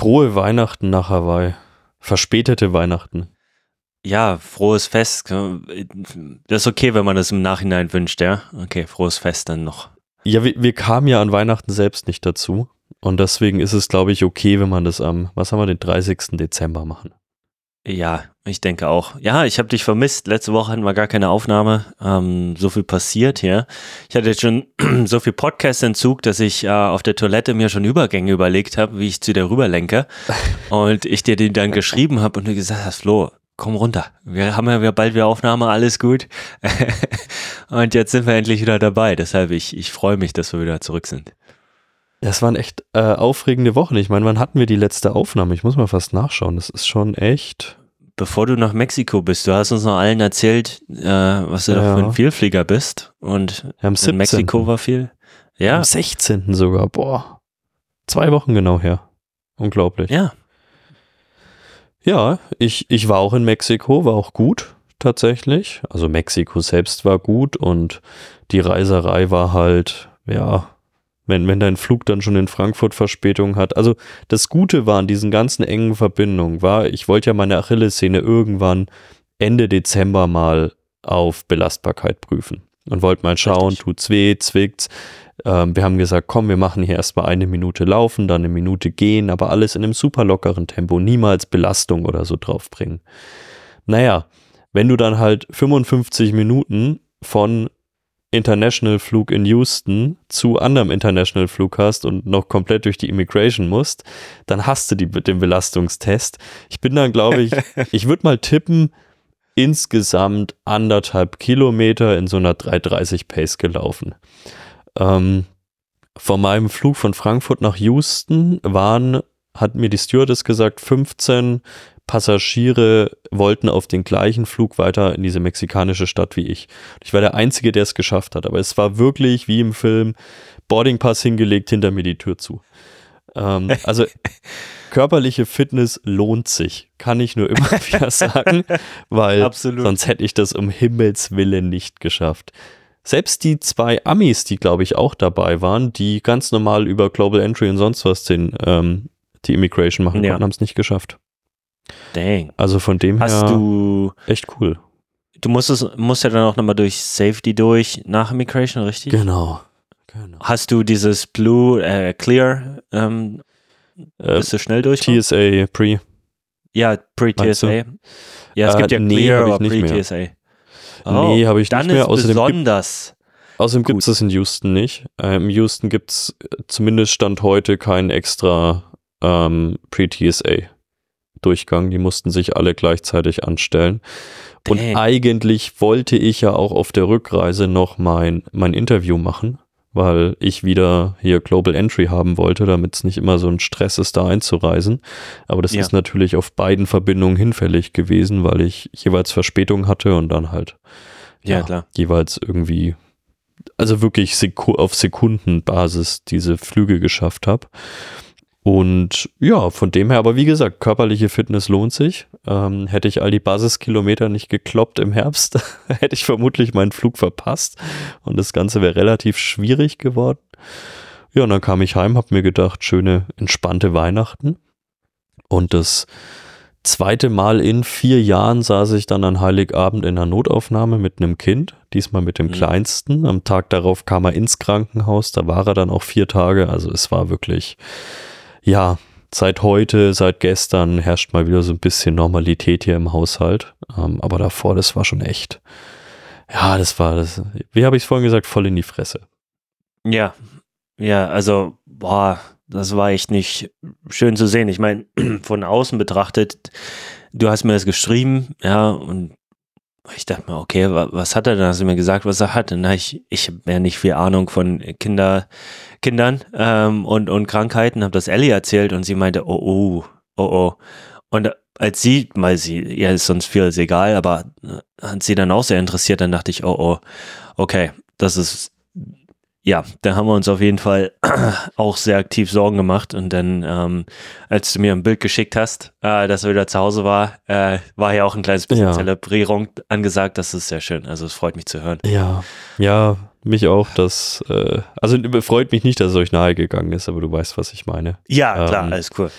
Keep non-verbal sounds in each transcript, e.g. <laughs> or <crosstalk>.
frohe Weihnachten nach Hawaii. Verspätete Weihnachten. Ja, frohes Fest. Das ist okay, wenn man das im Nachhinein wünscht, ja? Okay, frohes Fest dann noch. Ja, wir, wir kamen ja an Weihnachten selbst nicht dazu. Und deswegen ist es, glaube ich, okay, wenn man das am, was haben wir, den 30. Dezember machen. Ja, ich denke auch. Ja, ich habe dich vermisst. Letzte Woche hatten wir gar keine Aufnahme. Ähm, so viel passiert hier. Ich hatte jetzt schon <clears throat> so viel Podcast-Entzug, dass ich äh, auf der Toilette mir schon Übergänge überlegt habe, wie ich zu dir rüberlenke. <laughs> und ich dir den dann geschrieben habe und du gesagt hast, Flo, komm runter. Wir haben ja bald wieder Aufnahme, alles gut. <laughs> und jetzt sind wir endlich wieder dabei. Deshalb, ich, ich freue mich, dass wir wieder zurück sind. Das waren echt äh, aufregende Wochen. Ich meine, wann hatten wir die letzte Aufnahme? Ich muss mal fast nachschauen. Das ist schon echt. Bevor du nach Mexiko bist, du hast uns noch allen erzählt, äh, was du ja. da für ein Vielflieger bist. Und ja, in Mexiko war viel. Ja. Am 16. sogar. Boah. Zwei Wochen genau her. Unglaublich. Ja. Ja, ich, ich war auch in Mexiko, war auch gut tatsächlich. Also Mexiko selbst war gut und die Reiserei war halt, ja, wenn, wenn dein Flug dann schon in Frankfurt Verspätung hat. Also das Gute war an diesen ganzen engen Verbindungen, war, ich wollte ja meine Achillessehne irgendwann Ende Dezember mal auf Belastbarkeit prüfen und wollte mal schauen, Richtig. tut's weh, zwickt's. Ähm, wir haben gesagt, komm, wir machen hier erstmal eine Minute laufen, dann eine Minute gehen, aber alles in einem super lockeren Tempo, niemals Belastung oder so draufbringen. Naja, wenn du dann halt 55 Minuten von International Flug in Houston zu anderem International Flug hast und noch komplett durch die Immigration musst, dann hast du die, den Belastungstest. Ich bin dann, glaube ich, <laughs> ich würde mal tippen, insgesamt anderthalb Kilometer in so einer 330 Pace gelaufen. Ähm, von meinem Flug von Frankfurt nach Houston waren, hat mir die Stewardess gesagt, 15 Passagiere wollten auf den gleichen Flug weiter in diese mexikanische Stadt wie ich. Ich war der Einzige, der es geschafft hat, aber es war wirklich wie im Film Boardingpass hingelegt, hinter mir die Tür zu. Ähm, <laughs> also körperliche Fitness lohnt sich, kann ich nur immer <laughs> wieder sagen, weil Absolut. sonst hätte ich das um Himmels Willen nicht geschafft. Selbst die zwei Amis, die glaube ich auch dabei waren, die ganz normal über Global Entry und sonst was den, ähm, die Immigration machen ja. konnten, haben es nicht geschafft. Dang. Also von dem Hast her du, echt cool. Du musstest, musst ja dann auch nochmal durch Safety durch nach Immigration, richtig? Genau. genau. Hast du dieses Blue äh, Clear ähm, äh, bist du schnell durch? TSA Pre. Ja, Pre-TSA. Ja, es äh, gibt ja nee, Clear oder Pre-TSA. Oh, nee, habe ich nicht mehr. Außerdem besonders. Gibt, außerdem gibt es das in Houston nicht. Ähm, Houston gibt es zumindest Stand heute keinen extra ähm, Pre-TSA. Durchgang. Die mussten sich alle gleichzeitig anstellen. Dang. Und eigentlich wollte ich ja auch auf der Rückreise noch mein, mein Interview machen, weil ich wieder hier Global Entry haben wollte, damit es nicht immer so ein Stress ist, da einzureisen. Aber das ja. ist natürlich auf beiden Verbindungen hinfällig gewesen, weil ich jeweils Verspätung hatte und dann halt ja, ja jeweils irgendwie also wirklich auf Sekundenbasis diese Flüge geschafft habe. Und ja, von dem her, aber wie gesagt, körperliche Fitness lohnt sich. Ähm, hätte ich all die Basiskilometer nicht gekloppt im Herbst, <laughs> hätte ich vermutlich meinen Flug verpasst und das Ganze wäre relativ schwierig geworden. Ja, und dann kam ich heim, habe mir gedacht, schöne, entspannte Weihnachten. Und das zweite Mal in vier Jahren saß ich dann an Heiligabend in einer Notaufnahme mit einem Kind, diesmal mit dem mhm. Kleinsten. Am Tag darauf kam er ins Krankenhaus, da war er dann auch vier Tage. Also es war wirklich ja, seit heute, seit gestern herrscht mal wieder so ein bisschen Normalität hier im Haushalt. Ähm, aber davor, das war schon echt. Ja, das war das. Wie habe ich es vorhin gesagt, voll in die Fresse. Ja, ja, also, boah, das war echt nicht schön zu sehen. Ich meine, <clears throat> von außen betrachtet, du hast mir das geschrieben, ja, und ich dachte mir, okay, was hat er denn? Hast du mir gesagt, was er hat? Und ich, ich habe ja nicht viel Ahnung von Kinder, Kindern ähm, und, und Krankheiten, habe das Ellie erzählt und sie meinte, oh, oh, oh, oh. Und als sie, weil sie, ihr ist sonst viel egal, aber äh, hat sie dann auch sehr interessiert, dann dachte ich, oh, oh, okay, das ist ja, da haben wir uns auf jeden Fall <clears throat> auch sehr aktiv Sorgen gemacht. Und dann, ähm, als du mir ein Bild geschickt hast, äh, dass er wieder zu Hause war, äh, war ja auch ein kleines bisschen ja. Zelebrierung angesagt. Das ist sehr schön. Also es freut mich zu hören. Ja, ja, mich auch. Das, äh, also freut mich nicht, dass es euch nahe gegangen ist, aber du weißt, was ich meine. Ja, klar, ähm, alles cool.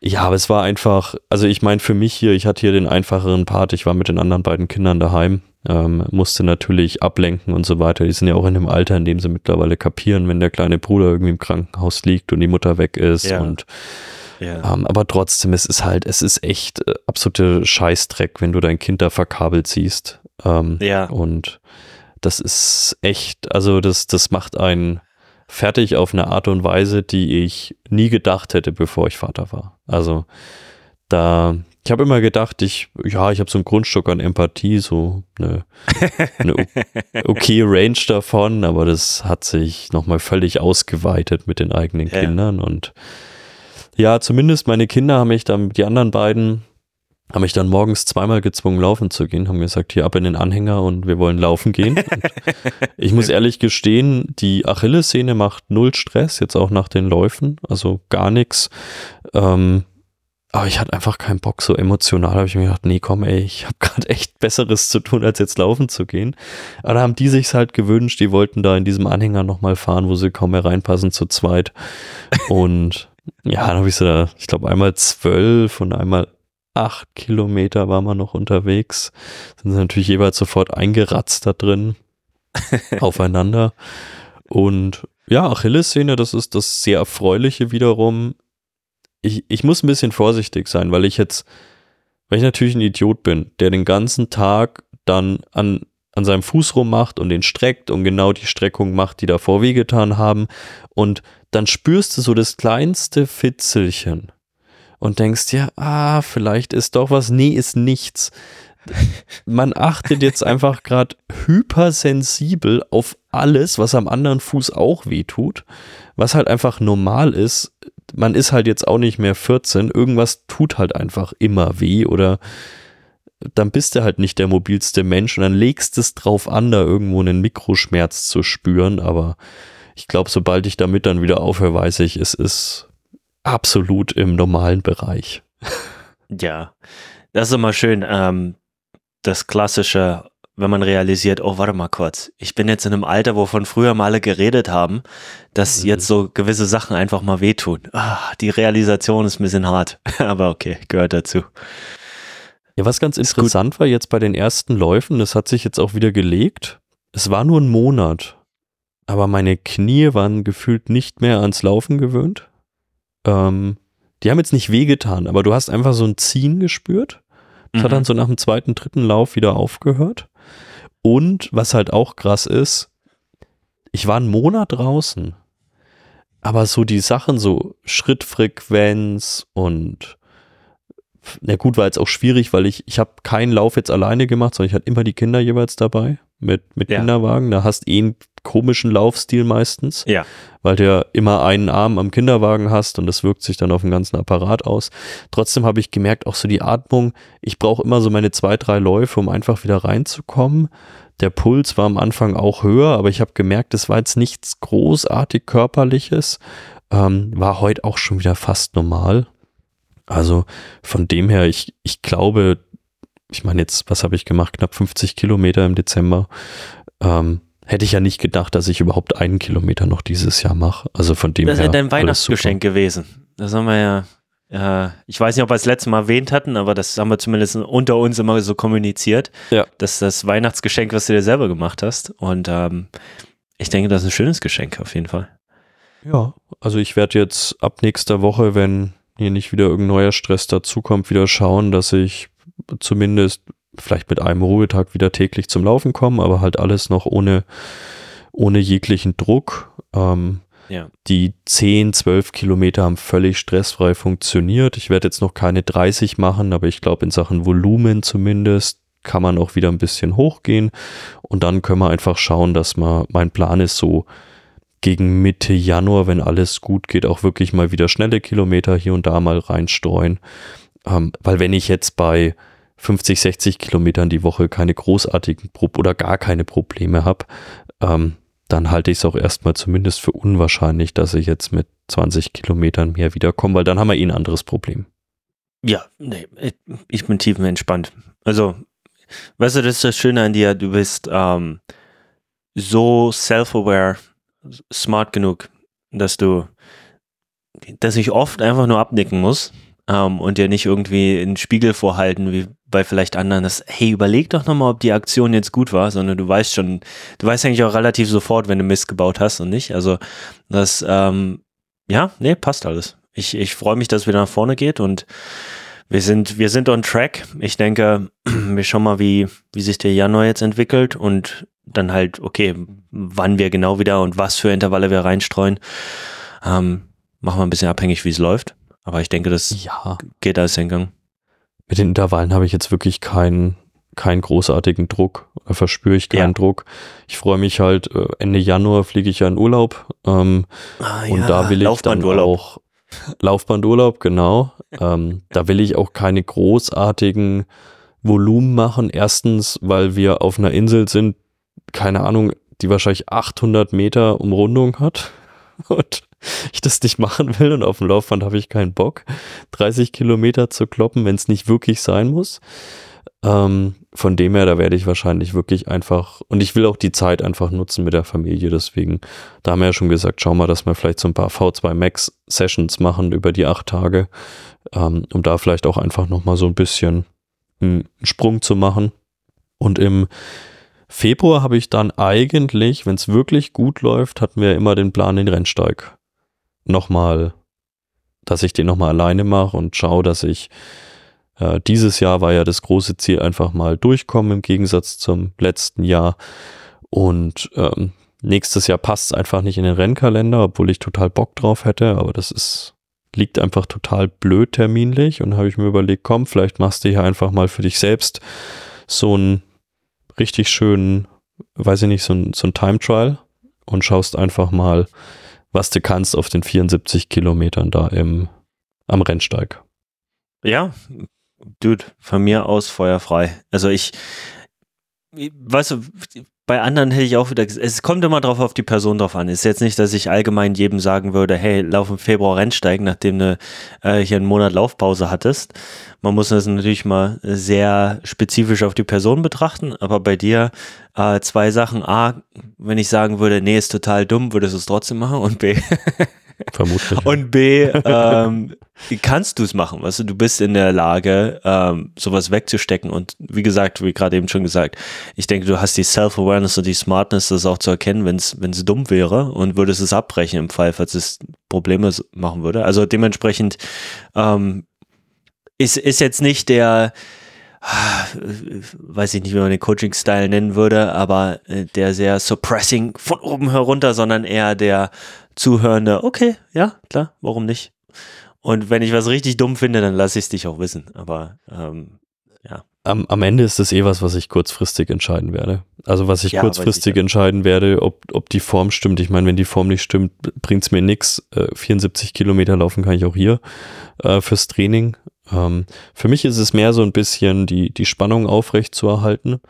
Ja, aber es war einfach, also ich meine für mich hier, ich hatte hier den einfacheren Part, ich war mit den anderen beiden Kindern daheim, ähm, musste natürlich ablenken und so weiter. Die sind ja auch in dem Alter, in dem sie mittlerweile kapieren, wenn der kleine Bruder irgendwie im Krankenhaus liegt und die Mutter weg ist Ja. und Ja. ähm, aber trotzdem, es ist halt, es ist echt äh, absolute Scheißdreck, wenn du dein Kind da verkabelt siehst. Ähm, ja. und das ist echt, also das, das macht einen fertig auf eine Art und Weise, die ich nie gedacht hätte, bevor ich Vater war. Also da, ich habe immer gedacht, ich, ja, ich habe so einen Grundstock an Empathie, so eine, <laughs> eine okay Range davon, aber das hat sich nochmal völlig ausgeweitet mit den eigenen Ja. Kindern und ja, zumindest meine Kinder haben mich dann, die anderen beiden, haben mich dann morgens zweimal gezwungen, laufen zu gehen, haben gesagt, hier ab in den Anhänger und wir wollen laufen gehen. <laughs> Ich muss ehrlich gestehen, die Achillessehne macht null Stress, jetzt auch nach den Läufen, also gar nichts. Ähm, aber ich hatte einfach keinen Bock, so emotional habe ich mir gedacht, nee, komm, ey, ich habe <laughs> gerade echt Besseres zu tun, als jetzt laufen zu gehen. Aber da haben die sich's halt gewünscht, die wollten da in diesem Anhänger nochmal fahren, wo sie kaum mehr reinpassen zu zweit. Und <laughs> ja, dann habe ich so da, ich glaube, einmal zwölf und einmal acht Kilometer waren wir noch unterwegs. Sind sie natürlich jeweils sofort eingeratzt da drin <laughs> aufeinander. Und ja, Achillessehne, das ist das sehr Erfreuliche wiederum. Ich, ich muss ein bisschen vorsichtig sein, weil ich jetzt, weil ich natürlich ein Idiot bin, der den ganzen Tag dann an, an seinem Fuß rummacht und den streckt und genau die Streckung macht, die davor wehgetan haben. Und dann spürst du so das kleinste Fitzelchen und denkst dir, ah, vielleicht ist doch was. Nee, ist nichts. Man achtet jetzt <laughs> einfach gerade hypersensibel auf alles, was am anderen Fuß auch wehtut, was halt einfach normal ist. Man ist halt jetzt auch nicht mehr 14, irgendwas tut halt einfach immer weh oder dann bist du halt nicht der mobilste Mensch und dann legst es drauf an, da irgendwo einen Mikroschmerz zu spüren, aber ich glaube, sobald ich damit dann wieder aufhöre, weiß ich, es ist absolut im normalen Bereich. Ja, das ist immer schön. Ähm, das klassische, wenn man realisiert, oh, warte mal kurz, ich bin jetzt in einem Alter, wovon früher mal alle geredet haben, dass Mhm. jetzt so gewisse Sachen einfach mal wehtun. Ah, die Realisation ist ein bisschen hart, <laughs> aber okay, gehört dazu. Ja, was ganz Ist interessant war jetzt bei den ersten Läufen, das hat sich jetzt auch wieder gelegt. Es war nur ein Monat, aber meine Knie waren gefühlt nicht mehr ans Laufen gewöhnt. Ähm, die haben jetzt nicht wehgetan, aber du hast einfach so ein Ziehen gespürt. Das hat Mhm. dann so nach dem zweiten, dritten Lauf wieder aufgehört. Und was halt auch krass ist, ich war einen Monat draußen, aber so die Sachen, so Schrittfrequenz und na gut, war jetzt auch schwierig, weil ich, ich habe keinen Lauf jetzt alleine gemacht, sondern ich hatte immer die Kinder jeweils dabei mit, mit Ja. Kinderwagen. Da hast eh einen komischen Laufstil meistens Ja, weil du ja immer einen Arm am Kinderwagen hast und das wirkt sich dann auf den ganzen Apparat aus. Trotzdem habe ich gemerkt, auch so die Atmung, ich brauche immer so meine zwei, drei Läufe, um einfach wieder reinzukommen. Der Puls war am Anfang auch höher, aber ich habe gemerkt, es war jetzt nichts großartig körperliches. Ähm, war heute auch schon wieder fast normal. Also von dem her, ich, ich glaube, ich meine jetzt, was habe ich gemacht? Knapp 50 Kilometer im Dezember. Ähm, hätte ich ja nicht gedacht, dass ich überhaupt einen Kilometer noch dieses Jahr mache. Also von dem das ja dein Weihnachtsgeschenk gewesen. Das haben wir ja, äh, ich weiß nicht, ob wir es letztes Mal erwähnt hatten, aber das haben wir zumindest unter uns immer so kommuniziert. Ja. Das ist das Weihnachtsgeschenk, was du dir selber gemacht hast. Und ähm, ich denke, das ist ein schönes Geschenk auf jeden Fall. Ja, also ich werde jetzt ab nächster Woche, wenn hier nicht wieder irgendein neuer Stress dazukommt, wieder schauen, dass ich zumindest vielleicht mit einem Ruhetag wieder täglich zum Laufen komme, aber halt alles noch ohne, ohne jeglichen Druck. Ähm, Ja. Die 10, 12 Kilometer haben völlig stressfrei funktioniert. Ich werde jetzt noch keine 30 machen, aber ich glaube, in Sachen Volumen zumindest kann man auch wieder ein bisschen hochgehen. Und dann können wir einfach schauen, dass man, mein Plan ist so gegen Mitte Januar, wenn alles gut geht, auch wirklich mal wieder schnelle Kilometer hier und da mal reinstreuen. Ähm, weil wenn ich jetzt bei 50, 60 Kilometern die Woche keine großartigen Pro oder gar keine Probleme habe, ähm, dann halte ich es auch erstmal zumindest für unwahrscheinlich, dass ich jetzt mit 20 Kilometern mehr wiederkomme, weil dann haben wir eh ein anderes Problem. Ja, nee, ich- ich bin tiefenentspannt. Also, weißt du, das ist das Schöne an dir, du bist ähm, so self-aware, smart genug, dass du, dass ich oft einfach nur abnicken muss ähm, und dir nicht irgendwie einen Spiegel vorhalten, wie bei vielleicht anderen, dass, hey, überleg doch nochmal, ob die Aktion jetzt gut war, sondern du weißt schon, du weißt eigentlich auch relativ sofort, wenn du Mist gebaut hast und nicht. Also das, ähm, ja, nee, passt alles. Ich, ich freue mich, dass es wieder nach vorne geht und wir sind, wir sind on track. Ich denke, <clears throat> wir schauen mal, wie, wie sich der Januar jetzt entwickelt und dann halt, okay, wann wir genau wieder und was für Intervalle wir reinstreuen. Ähm, machen wir ein bisschen abhängig, wie es läuft. Aber ich denke, das Ja, geht alles in Gang. mit den Intervallen habe ich jetzt wirklich keinen keinen großartigen Druck, verspüre ich keinen Ja. Druck. Ich freue mich halt, äh, Ende Januar fliege ich ja in Urlaub ähm, Ah, und da will ich dann auch Laufbandurlaub, genau. ähm, da will ich auch keine großartigen Volumen machen. Erstens, weil wir auf einer Insel sind, keine Ahnung, die wahrscheinlich 800 Meter Umrundung hat <laughs> und <laughs> ich das nicht machen will und auf dem Laufband habe ich keinen Bock, 30 Kilometer zu kloppen, wenn es nicht wirklich sein muss. Ähm, von dem her, da werde ich wahrscheinlich wirklich einfach, und ich will auch die Zeit einfach nutzen mit der Familie, deswegen, da haben wir ja schon gesagt, schau mal, dass wir vielleicht so ein paar V2 Max Sessions machen über die acht Tage, ähm, um da vielleicht auch einfach nochmal so ein bisschen einen Sprung zu machen. Und im Februar habe ich dann eigentlich, wenn es wirklich gut läuft, hatten wir immer den Plan, den Rennsteig nochmal, dass ich den nochmal alleine mache und schaue, dass ich äh, dieses Jahr war ja das große Ziel einfach mal durchkommen im Gegensatz zum letzten Jahr. Und ähm, nächstes Jahr passt es einfach nicht in den Rennkalender, obwohl ich total Bock drauf hätte, aber das ist liegt einfach total blöd terminlich und habe ich mir überlegt, komm, vielleicht machst du hier einfach mal für dich selbst so einen richtig schönen, weiß ich nicht, so ein, so ein Time Trial und schaust einfach mal, was du kannst auf den 74 Kilometern da im, am Rennsteig. Ja, Dude, von mir aus feuerfrei. Also ich, weißt du, bei anderen hätte ich auch wieder, es kommt immer drauf auf die Person drauf an. Ist jetzt nicht, dass ich allgemein jedem sagen würde, hey, lauf im Februar Rennsteigen, nachdem du äh, hier einen Monat Laufpause hattest. Man muss das natürlich mal sehr spezifisch auf die Person betrachten, aber bei dir äh, zwei Sachen. A, wenn ich sagen würde, nee, ist total dumm, würdest du es trotzdem machen und B, <laughs> Vermutlich. und B, ähm, kannst du es machen? Weißt du, du bist in der Lage, ähm, sowas wegzustecken. Und wie gesagt, wie gerade eben schon gesagt, ich denke, du hast die Self-Awareness und die Smartness, das auch zu erkennen, wenn es dumm wäre und würdest es abbrechen im Fall, falls es Probleme machen würde. Also dementsprechend ähm, ist, ist jetzt nicht der, weiß ich nicht, wie man den Coaching-Style nennen würde, aber äh, der sehr suppressing von oben herunter, sondern eher der zuhörende, okay, ja, klar, warum nicht? Und wenn ich was richtig dumm finde, dann lasse ich es dich auch wissen. Aber ähm, am, am Ende ist das eh was, was ich kurzfristig entscheiden werde. Also was ich Ja, kurzfristig entscheiden werde, ob, ob die Form stimmt. Ich meine, wenn die Form nicht stimmt, bringt es mir nichts. Äh, 74 Kilometer laufen kann ich auch hier äh, fürs Training. Ähm, für mich ist es mehr so ein bisschen die, die Spannung aufrecht zu erhalten.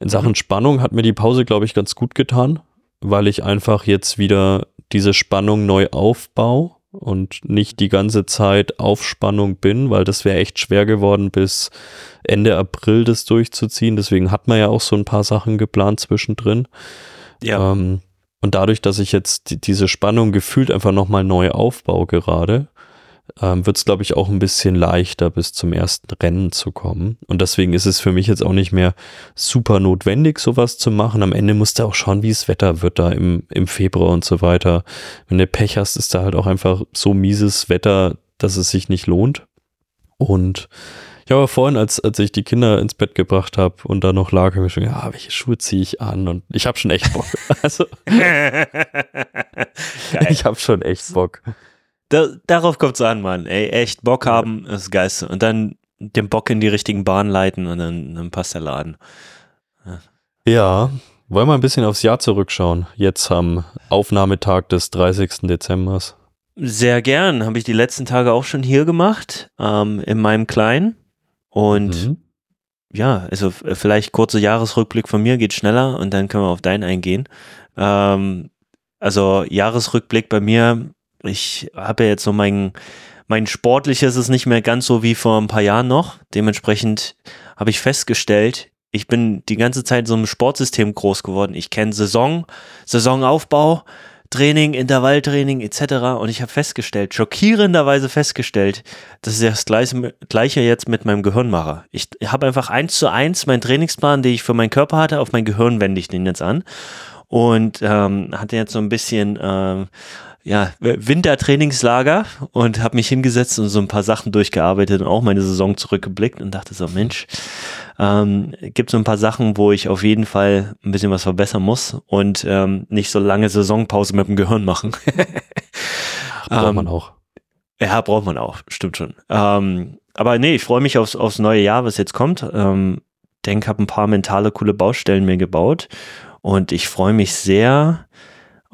In Sachen Mhm. Spannung hat mir die Pause, glaube ich, ganz gut getan, weil ich einfach jetzt wieder diese Spannung neu aufbaue und nicht die ganze Zeit auf Spannung bin, weil das wäre echt schwer geworden, bis Ende April das durchzuziehen. Deswegen hat man ja auch so ein paar Sachen geplant zwischendrin. ja, Ähm, und dadurch, dass ich jetzt die, diese Spannung gefühlt einfach nochmal neu aufbaue gerade, ähm, wird es, glaube ich, auch ein bisschen leichter, bis zum ersten Rennen zu kommen. Und deswegen ist es für mich jetzt auch nicht mehr super notwendig, sowas zu machen. Am Ende musst du auch schauen, wie das Wetter wird da im, im Februar und so weiter. Wenn du Pech hast, ist da halt auch einfach so mieses Wetter, dass es sich nicht lohnt. Und ja, aber vorhin, als, als ich die Kinder ins Bett gebracht habe und da noch lag, habe ich schon, ja, welche Schuhe ziehe ich an? Und ich habe schon echt Bock. <laughs> Also, <laughs> ich habe schon echt Bock. Da, darauf kommt es an, Mann. Ey, echt Bock haben, ist das Geiste. Und dann den Bock in die richtigen Bahn leiten und dann, dann passt der Laden. Ja, wollen wir ein bisschen aufs Jahr zurückschauen. Jetzt am Aufnahmetag des 30. Dezembers. Sehr gern. Habe ich die letzten Tage auch schon hier gemacht, ähm, in meinem Kleinen. Und Mhm. ja, also f- vielleicht kurzer Jahresrückblick von mir geht schneller und dann können wir auf deinen eingehen. Ähm, also Jahresrückblick bei mir, ich habe ja jetzt so mein, mein sportliches ist nicht mehr ganz so wie vor ein paar Jahren noch. Dementsprechend habe ich festgestellt, ich bin die ganze Zeit so einem Sportsystem groß geworden. Ich kenne Saison, Saisonaufbau, Training, Intervalltraining etc. Und ich habe festgestellt, schockierenderweise festgestellt, dass ich das gleiche, gleiche jetzt mit meinem Gehirn mache. Ich habe einfach eins zu eins meinen Trainingsplan, den ich für meinen Körper hatte, auf mein Gehirn wende ich den jetzt an. Und ähm, hatte jetzt so ein bisschen ähm, ja, Wintertrainingslager und habe mich hingesetzt und so ein paar Sachen durchgearbeitet und auch meine Saison zurückgeblickt und dachte so, Mensch, ähm, gibt so ein paar Sachen, wo ich auf jeden Fall ein bisschen was verbessern muss und ähm, nicht so lange Saisonpause mit dem Gehirn machen. <laughs> braucht ähm, man auch. Ja, braucht man auch, stimmt schon. Ähm, aber nee, ich freue mich aufs, aufs neue Jahr, was jetzt kommt. Ähm, denk, habe ein paar mentale coole Baustellen mir gebaut und ich freue mich sehr,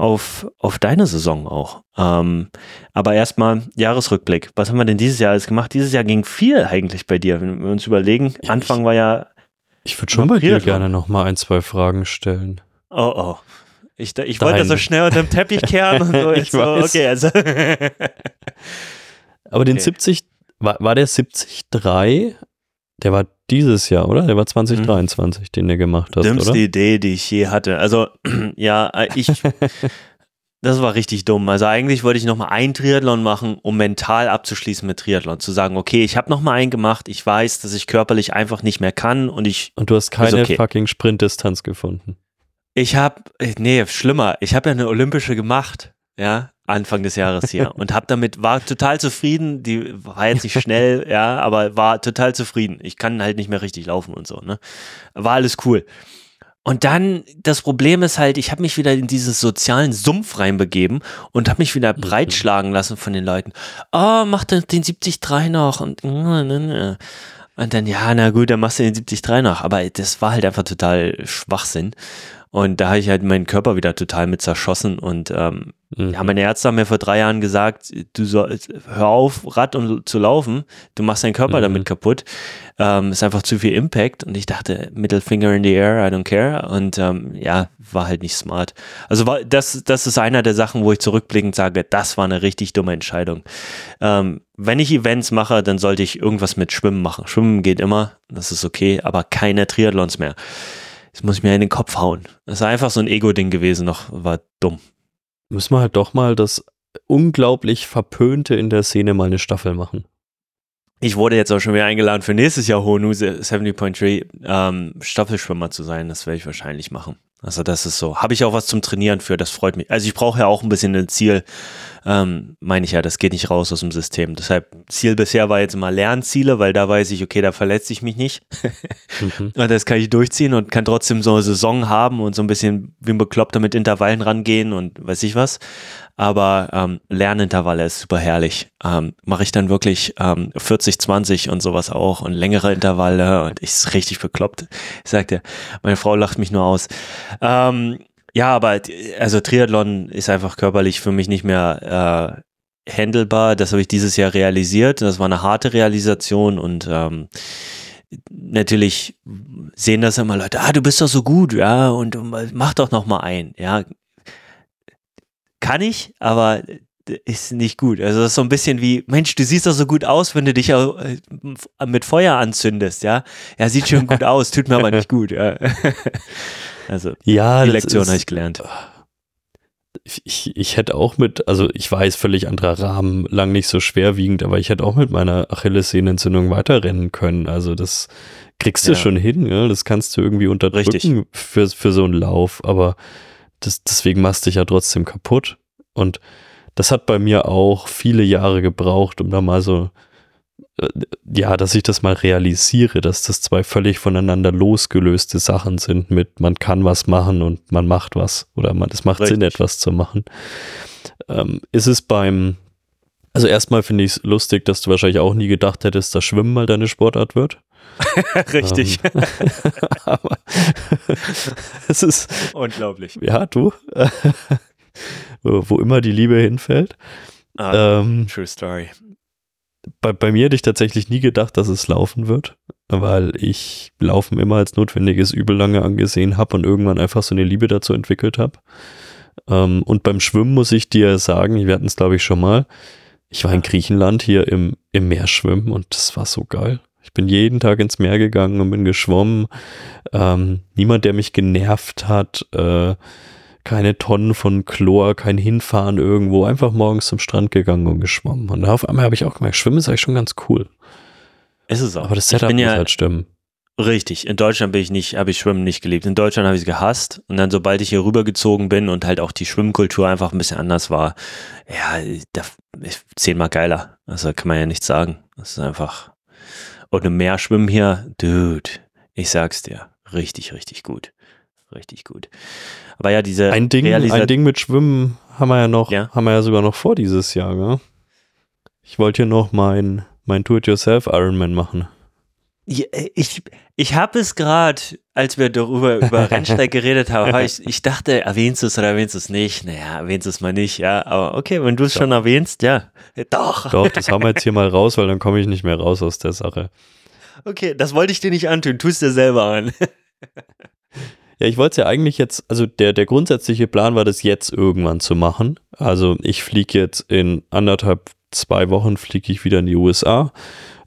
auf, auf deine Saison auch. Ähm, aber erstmal Jahresrückblick. Was haben wir denn dieses Jahr alles gemacht? Dieses Jahr ging viel eigentlich bei dir, wenn wir uns überlegen. Anfang war ja. Ich würde schon bei dir gerne noch mal ein, zwei Fragen stellen. Oh, oh. Ich, ich wollte so schnell unter dem Teppich kehren und so. <laughs> ich so, weiß. Okay, also. aber den okay. 70, war, war der 73 der war dieses Jahr, oder? Der war 2023, mhm. den du gemacht hast, Dümmste oder? Idee, die ich je hatte. Also, <clears throat> ja, äh, ich, <laughs> das war richtig dumm. Also eigentlich wollte ich nochmal einen Triathlon machen, um mental abzuschließen mit Triathlon. Zu sagen, okay, ich habe nochmal einen gemacht, ich weiß, dass ich körperlich einfach nicht mehr kann und ich... Und du hast keine okay. fucking Sprintdistanz gefunden. Ich habe, nee, schlimmer, ich habe ja eine olympische gemacht, ja, Anfang des Jahres hier und habe damit war total zufrieden. Die war jetzt nicht schnell, <laughs> ja, aber war total zufrieden. Ich kann halt nicht mehr richtig laufen und so. Ne, war alles cool. Und dann das Problem ist halt, ich habe mich wieder in diesen sozialen Sumpf reinbegeben und habe mich wieder mhm. breitschlagen lassen von den Leuten. Oh, mach den, den 73 noch und und dann ja, na gut, dann machst du den 73 noch. Aber das war halt einfach total Schwachsinn. Und da habe ich halt meinen Körper wieder total mit zerschossen. Und ähm, mhm. ja, meine Ärzte haben mir vor drei Jahren gesagt, du sollst, hör auf, Rad und zu laufen, du machst deinen Körper mhm. damit kaputt. Ähm, ist einfach zu viel Impact. Und ich dachte, Middle Finger in the air, I don't care. Und ähm, ja, war halt nicht smart. Also war, das, das ist einer der Sachen, wo ich zurückblickend sage, das war eine richtig dumme Entscheidung. Ähm, wenn ich Events mache, dann sollte ich irgendwas mit Schwimmen machen. Schwimmen geht immer, das ist okay, aber keine Triathlons mehr. Das muss ich mir in den Kopf hauen. Das ist einfach so ein Ego-Ding gewesen, noch war dumm. Müssen wir halt doch mal das unglaublich Verpönte in der Szene mal eine Staffel machen. Ich wurde jetzt auch schon wieder eingeladen für nächstes Jahr Honu 70.3 ähm, Staffelschwimmer zu sein. Das werde ich wahrscheinlich machen. Also das ist so. Habe ich auch was zum Trainieren für, das freut mich. Also ich brauche ja auch ein bisschen ein Ziel, ähm, meine ich ja, das geht nicht raus aus dem System. Deshalb, Ziel bisher war jetzt mal Lernziele, weil da weiß ich, okay, da verletze ich mich nicht. mhm. <laughs> Und das kann ich durchziehen und kann trotzdem so eine Saison haben und so ein bisschen wie ein Bekloppter mit Intervallen rangehen und weiß ich was. Aber ähm, Lernintervalle ist super herrlich. Ähm, Mache ich dann wirklich ähm, 40, 20 und sowas auch und längere Intervalle und ich ist richtig bekloppt. Ich sagte, meine Frau lacht mich nur aus. Ähm, ja, aber also Triathlon ist einfach körperlich für mich nicht mehr äh, handelbar. Das habe ich dieses Jahr realisiert. Das war eine harte Realisation und ähm, natürlich sehen das immer Leute, ah, du bist doch so gut, ja, und mach doch noch mal ein, ja, kann ich, aber ist nicht gut. Also das ist so ein bisschen wie, Mensch, du siehst doch so gut aus, wenn du dich auch äh, mit Feuer anzündest, ja. Ja, sieht schon gut <laughs> aus, tut mir aber nicht gut, ja. Also ja, die Lektion habe ich gelernt. Ich, ich hätte auch mit, also ich weiß, völlig anderer Rahmen, lang nicht so schwerwiegend, aber ich hätte auch mit meiner Achillessehnenentzündung weiterrennen können. Also das kriegst du ja. schon hin, ja? das kannst du irgendwie unterdrücken für, für so einen Lauf, aber das, deswegen machst du dich ja trotzdem kaputt. Und das hat bei mir auch viele Jahre gebraucht, um da mal so, ja, dass ich das mal realisiere, dass das zwei völlig voneinander losgelöste Sachen sind mit man kann was machen und man macht was oder man, es macht Richtig. Sinn, etwas zu machen. Ähm, ist es beim, also erstmal finde ich es lustig, dass du wahrscheinlich auch nie gedacht hättest, dass Schwimmen mal deine Sportart wird. <laughs> Richtig. Ähm, <laughs> aber <laughs> es ist unglaublich. Ja, du. wo immer die Liebe hinfällt. Ah, ähm, true story. Bei, bei mir hätte ich tatsächlich nie gedacht, dass es laufen wird, weil ich Laufen immer als notwendiges Übel lange angesehen habe und irgendwann einfach so eine Liebe dazu entwickelt habe. Ähm, und beim Schwimmen muss ich dir sagen, wir hatten es glaube ich schon mal, ich war in Griechenland hier im, im Meer schwimmen und das war so geil. Ich bin jeden Tag ins Meer gegangen und bin geschwommen. Ähm, niemand, der mich genervt hat. Äh, keine Tonnen von Chlor, kein Hinfahren irgendwo, einfach morgens zum Strand gegangen und geschwommen. Und auf einmal habe ich auch gemerkt, Schwimmen ist eigentlich schon ganz cool. Ist es auch. Aber das Setup muss halt stimmen. Richtig. In Deutschland bin ich nicht, habe ich Schwimmen nicht geliebt. In Deutschland habe ich es gehasst. Und dann, sobald ich hier rübergezogen bin und halt auch die Schwimmkultur einfach ein bisschen anders war, ja, da, zehnmal geiler. Also kann man ja nichts sagen. Das ist einfach. Und im Meer schwimmen hier, dude, ich sag's dir, richtig, richtig gut. Richtig gut. Aber ja, diese ein Ding, ein Ding mit Schwimmen haben wir ja noch, ja? haben wir ja sogar noch vor dieses Jahr, gell? Ich wollte hier noch mein, mein Do-it-yourself Ironman machen. Ja, ich ich habe es gerade, als wir darüber über <laughs> Rennsteig geredet haben, hab ich, ich dachte, erwähnst du es oder erwähnst du es nicht? Naja, erwähnst du es mal nicht, ja. Aber okay, wenn du es schon erwähnst, ja. Doch. Doch, das haben wir jetzt hier mal raus, weil dann komme ich nicht mehr raus aus der Sache. Okay, das wollte ich dir nicht antun, tu es dir selber an. <laughs> Ja, ich wollte es ja eigentlich jetzt, also der, der grundsätzliche Plan war, das jetzt irgendwann zu machen. Also ich fliege jetzt in anderthalb, zwei Wochen fliege ich wieder in die USA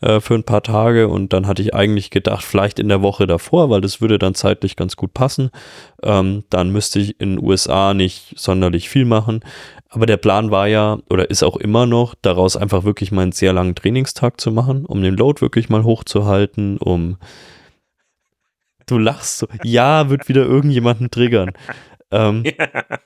äh, für ein paar Tage und dann hatte ich eigentlich gedacht, vielleicht in der Woche davor, weil das würde dann zeitlich ganz gut passen. Ähm, dann müsste ich in den USA nicht sonderlich viel machen. Aber der Plan war ja, oder ist auch immer noch, daraus einfach wirklich mal einen sehr langen Trainingstag zu machen, um den Load wirklich mal hochzuhalten, um Du lachst so. Ja, wird wieder irgendjemanden triggern. Ähm,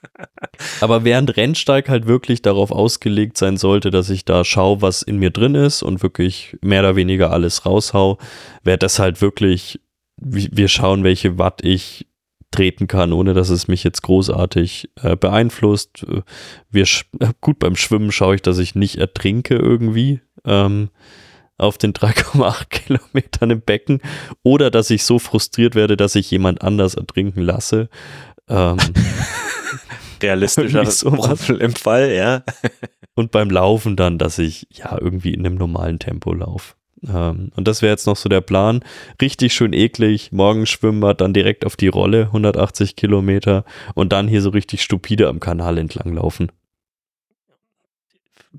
<laughs> aber während Rennsteig halt wirklich darauf ausgelegt sein sollte, dass ich da schaue, was in mir drin ist und wirklich mehr oder weniger alles raushau, wäre das halt wirklich, wir schauen, welche Watt ich treten kann, ohne dass es mich jetzt großartig äh, beeinflusst. Wir, gut, beim Schwimmen schaue ich, dass ich nicht ertrinke irgendwie. Ähm, auf den 3,8 <laughs> Kilometern im Becken oder dass ich so frustriert werde, dass ich jemand anders ertrinken lasse. Ähm, <laughs> Realistischer so im Fall, ja. <laughs> Und beim Laufen dann, dass ich ja irgendwie in einem normalen Tempo laufe. Ähm, und das wäre jetzt noch so der Plan. Richtig schön eklig, morgen Schwimmbad, dann direkt auf die Rolle, 180 Kilometer und dann hier so richtig stupide am Kanal entlang laufen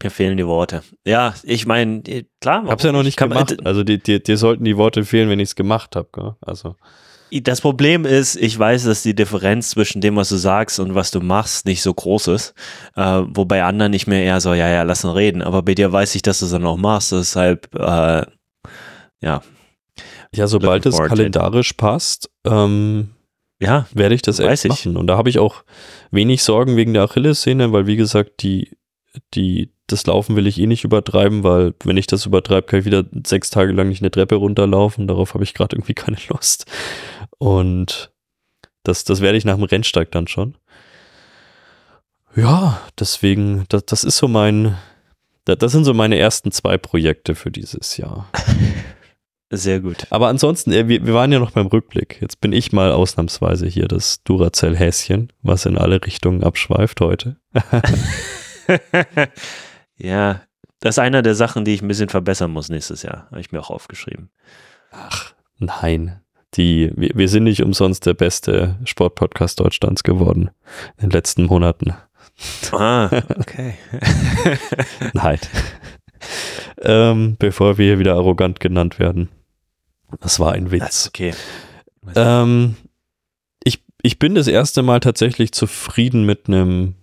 mir fehlen die Worte. Ja, ich meine, klar. Ich hab's ja noch nicht gemacht. Also dir, dir, dir sollten die Worte fehlen, wenn ich es gemacht habe. Also. Das Problem ist, ich weiß, dass die Differenz zwischen dem, was du sagst und was du machst, nicht so groß ist. Äh, wobei anderen nicht mehr eher so, ja, ja, lass ihn reden. Aber bei dir weiß ich, dass du es dann auch machst. Deshalb, äh, ja. Ja, sobald es kalendarisch passt, ähm, ja, werde ich das echt machen. Und da habe ich auch wenig Sorgen wegen der Achillessehne, weil wie gesagt, die, die das Laufen will ich eh nicht übertreiben, weil wenn ich das übertreibe, kann ich wieder sechs Tage lang nicht eine Treppe runterlaufen. Darauf habe ich gerade irgendwie keine Lust. Und das, das werde ich nach dem Rennsteig dann schon. Ja, deswegen, das, das ist so mein, das sind so meine ersten zwei Projekte für dieses Jahr. <laughs> Sehr gut. Aber ansonsten, äh, wir, wir waren ja noch beim Rückblick. Jetzt bin ich mal ausnahmsweise hier das Duracell-Häschen, was in alle Richtungen abschweift heute. <laughs> <laughs> Ja, das ist einer der Sachen, die ich ein bisschen verbessern muss nächstes Jahr. Habe ich mir auch aufgeschrieben. Ach, nein. Die, wir, wir sind nicht umsonst der beste Sportpodcast Deutschlands geworden in den letzten Monaten. Ah, <laughs> okay. nein. ähm, bevor wir hier wieder arrogant genannt werden. Das war ein Witz. Okay. Ähm, ich, ich bin das erste Mal tatsächlich zufrieden mit einem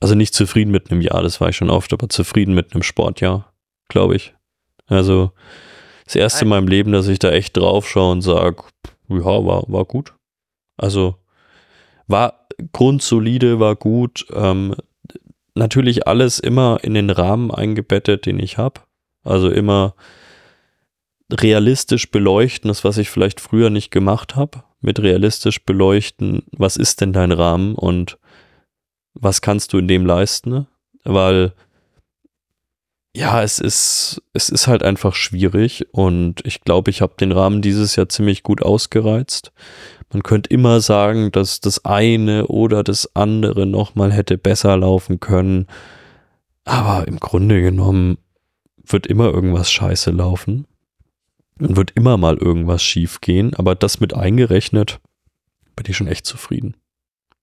also nicht zufrieden mit einem Jahr, das war ich schon oft, aber zufrieden mit einem Sportjahr, glaube ich. Also das erste in meinem Leben, dass ich da echt drauf schaue und sage, ja, war, war gut. Also war grundsolide, war gut. Ähm, natürlich alles immer in den Rahmen eingebettet, den ich habe. Also immer realistisch beleuchten, das was ich vielleicht früher nicht gemacht habe. Mit realistisch beleuchten, was ist denn dein Rahmen und was kannst du in dem leisten, weil ja, es ist, es ist halt einfach schwierig und ich glaube, ich habe den Rahmen dieses Jahr ziemlich gut ausgereizt. Man könnte immer sagen, dass das eine oder das andere nochmal hätte besser laufen können, aber im Grunde genommen wird immer irgendwas scheiße laufen und wird immer mal irgendwas schief gehen, aber das mit eingerechnet, bin ich schon echt zufrieden.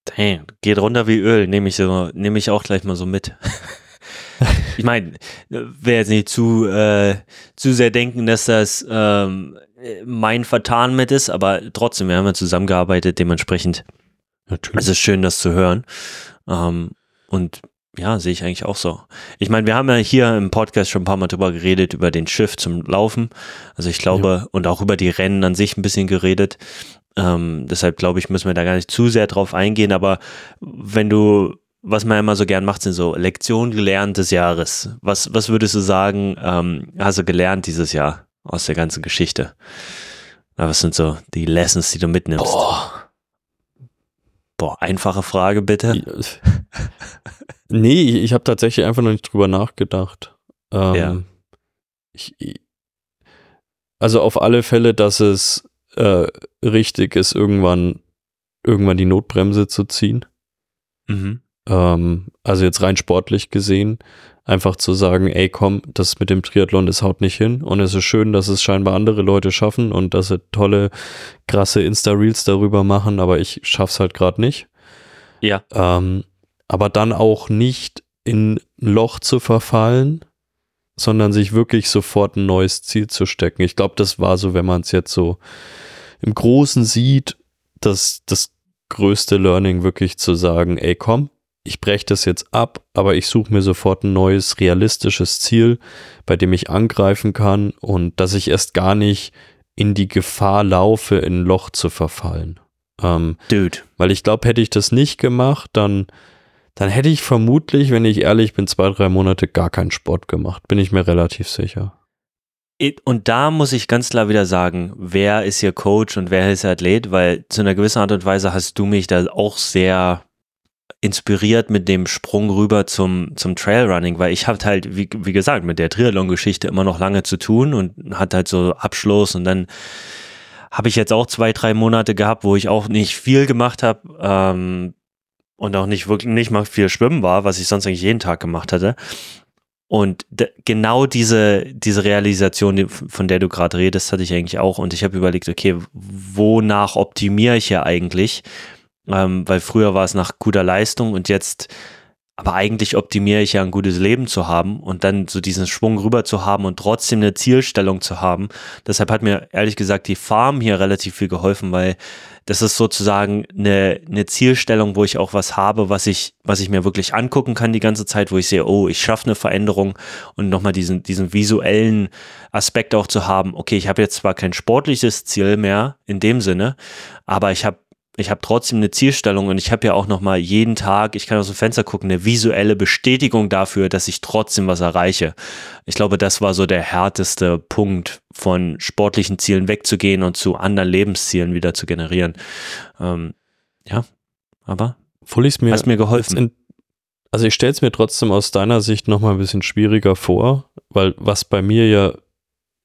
Dang, geht runter wie Öl, nehme ich, so, nehm ich auch gleich mal so mit. <laughs> ich meine, wer jetzt nicht zu, äh, zu sehr denken, dass das ähm, mein Vertan mit ist, aber trotzdem, wir haben ja zusammengearbeitet, dementsprechend Natürlich. Es ist schön, das zu hören. Ähm, und ja, sehe ich eigentlich auch so. Ich meine, wir haben ja hier im Podcast schon ein paar Mal drüber geredet, über den Shift zum Laufen. Also ich glaube, ja. und auch über die Rennen an sich ein bisschen geredet. Ähm, deshalb glaube ich, müssen wir da gar nicht zu sehr drauf eingehen. Aber wenn du, was man immer so gern macht, sind so Lektionen gelernt des Jahres. Was, was würdest du sagen, ähm, hast du gelernt dieses Jahr aus der ganzen Geschichte? Na, was sind so die Lessons, die du mitnimmst? Boah. Boah, einfache Frage bitte. <laughs> Nee, ich, ich habe tatsächlich einfach noch nicht drüber nachgedacht. Ähm, ja. Ich, also auf alle Fälle, dass es äh, richtig ist, irgendwann, irgendwann die Notbremse zu ziehen. Mhm. Ähm, also jetzt rein sportlich gesehen, einfach zu sagen, ey komm, das mit dem Triathlon, das haut nicht hin. Und es ist schön, dass es scheinbar andere Leute schaffen und dass sie tolle, krasse Insta-Reels darüber machen, aber ich schaff's halt gerade nicht. Ja. Ähm, aber dann auch nicht in ein Loch zu verfallen, sondern sich wirklich sofort ein neues Ziel zu stecken. Ich glaube, das war so, wenn man es jetzt so im Großen sieht, dass das größte Learning wirklich zu sagen, ey komm, ich breche das jetzt ab, aber ich suche mir sofort ein neues realistisches Ziel, bei dem ich angreifen kann und dass ich erst gar nicht in die Gefahr laufe, in ein Loch zu verfallen. Ähm, Dude. Weil ich glaube, hätte ich das nicht gemacht, dann dann hätte ich vermutlich, wenn ich ehrlich bin, zwei, drei Monate gar keinen Sport gemacht. Bin ich mir relativ sicher. Und da muss ich ganz klar wieder sagen, wer ist hier Coach und wer ist Athlet, weil zu einer gewissen Art und Weise hast du mich da auch sehr inspiriert mit dem Sprung rüber zum, zum Trailrunning, weil ich habe halt, wie, wie gesagt, mit der Triathlon-Geschichte immer noch lange zu tun und hat halt so Abschluss und dann habe ich jetzt auch zwei, drei Monate gehabt, wo ich auch nicht viel gemacht habe. Ähm, und auch nicht wirklich nicht mal viel schwimmen war, was ich sonst eigentlich jeden Tag gemacht hatte. Und genau diese, diese Realisation, von der du gerade redest, hatte ich eigentlich auch. Und ich habe überlegt, okay, wonach optimiere ich ja eigentlich? Ähm, weil früher war es nach guter Leistung und jetzt aber eigentlich optimiere ich ja ein gutes Leben zu haben und dann so diesen Schwung rüber zu haben und trotzdem eine Zielstellung zu haben. Deshalb hat mir ehrlich gesagt die Farm hier relativ viel geholfen, weil das ist sozusagen eine, eine Zielstellung, wo ich auch was habe, was ich, was ich mir wirklich angucken kann die ganze Zeit, wo ich sehe, oh, ich schaffe eine Veränderung und nochmal diesen, diesen visuellen Aspekt auch zu haben. Okay, ich habe jetzt zwar kein sportliches Ziel mehr in dem Sinne, aber ich habe ich habe trotzdem eine Zielstellung und ich habe ja auch noch mal jeden Tag, ich kann aus dem Fenster gucken, eine visuelle Bestätigung dafür, dass ich trotzdem was erreiche. Ich glaube, das war so der härteste Punkt, von sportlichen Zielen wegzugehen und zu anderen Lebenszielen wieder zu generieren. Ähm, ja, aber Fully mir, hast mir geholfen. In, also ich stelle es mir trotzdem aus deiner Sicht noch mal ein bisschen schwieriger vor, weil was bei mir ja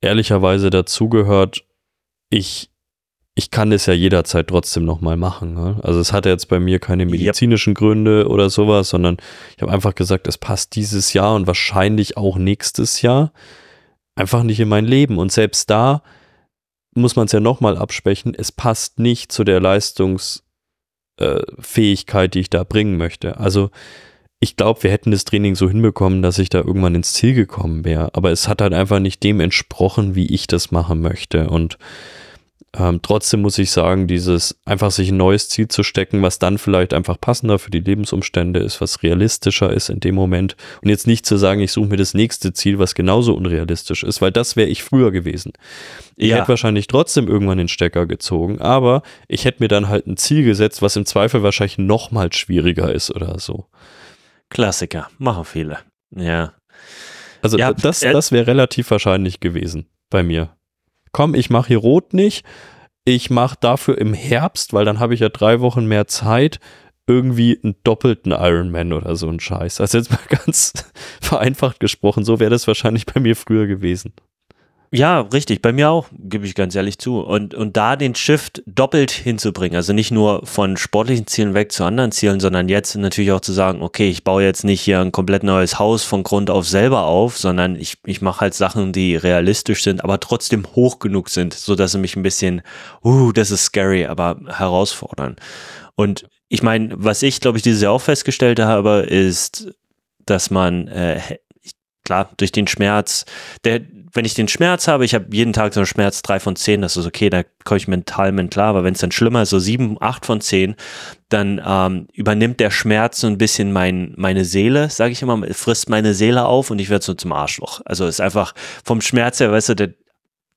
ehrlicherweise dazugehört, ich ich kann es ja jederzeit trotzdem nochmal machen. Ne? Also es hatte jetzt bei mir keine medizinischen yep. Gründe oder sowas, sondern ich habe einfach gesagt, es passt dieses Jahr und wahrscheinlich auch nächstes Jahr einfach nicht in mein Leben. Und selbst da muss man es ja nochmal absprechen, es passt nicht zu der Leistungsfähigkeit, äh, die ich da bringen möchte. Also ich glaube, wir hätten das Training so hinbekommen, dass ich da irgendwann ins Ziel gekommen wäre. Aber es hat halt einfach nicht dem entsprochen, wie ich das machen möchte. Und ähm, trotzdem muss ich sagen, dieses einfach sich ein neues Ziel zu stecken, was dann vielleicht einfach passender für die Lebensumstände ist, was realistischer ist in dem Moment. Und jetzt nicht zu sagen, ich suche mir das nächste Ziel, was genauso unrealistisch ist, weil das wäre ich früher gewesen. Ich ja. hätte wahrscheinlich trotzdem irgendwann den Stecker gezogen, aber ich hätte mir dann halt ein Ziel gesetzt, was im Zweifel wahrscheinlich noch mal schwieriger ist oder so. Klassiker, machen viele. Ja. Also ja, das, äh, das wäre relativ wahrscheinlich gewesen bei mir komm, ich mache hier Rot nicht. Ich mache dafür im Herbst, weil dann habe ich ja drei Wochen mehr Zeit, irgendwie einen doppelten Ironman oder so ein Scheiß. Also jetzt mal <laughs> ganz vereinfacht gesprochen, so wäre das wahrscheinlich bei mir früher gewesen. Ja, richtig, bei mir auch, gebe ich ganz ehrlich zu. Und, und da den Shift doppelt hinzubringen, also nicht nur von sportlichen Zielen weg zu anderen Zielen, sondern jetzt natürlich auch zu sagen, okay, ich baue jetzt nicht hier ein komplett neues Haus von Grund auf selber auf, sondern ich, ich mache halt Sachen, die realistisch sind, aber trotzdem hoch genug sind, sodass sie mich ein bisschen, uh, das ist scary, aber herausfordern. Und ich meine, was ich, glaube ich, dieses Jahr auch festgestellt habe, ist, dass man äh, klar, durch den Schmerz, der, wenn ich den Schmerz habe, ich habe jeden Tag so einen Schmerz drei von zehn, das ist okay, da komme ich mental mit klar, aber wenn es dann schlimmer ist, so sieben, acht von zehn, dann ähm, übernimmt der Schmerz so ein bisschen mein, meine Seele, sage ich immer, frisst meine Seele auf und ich werde so zum Arschloch. Also ist einfach vom Schmerz her, weißt du, der,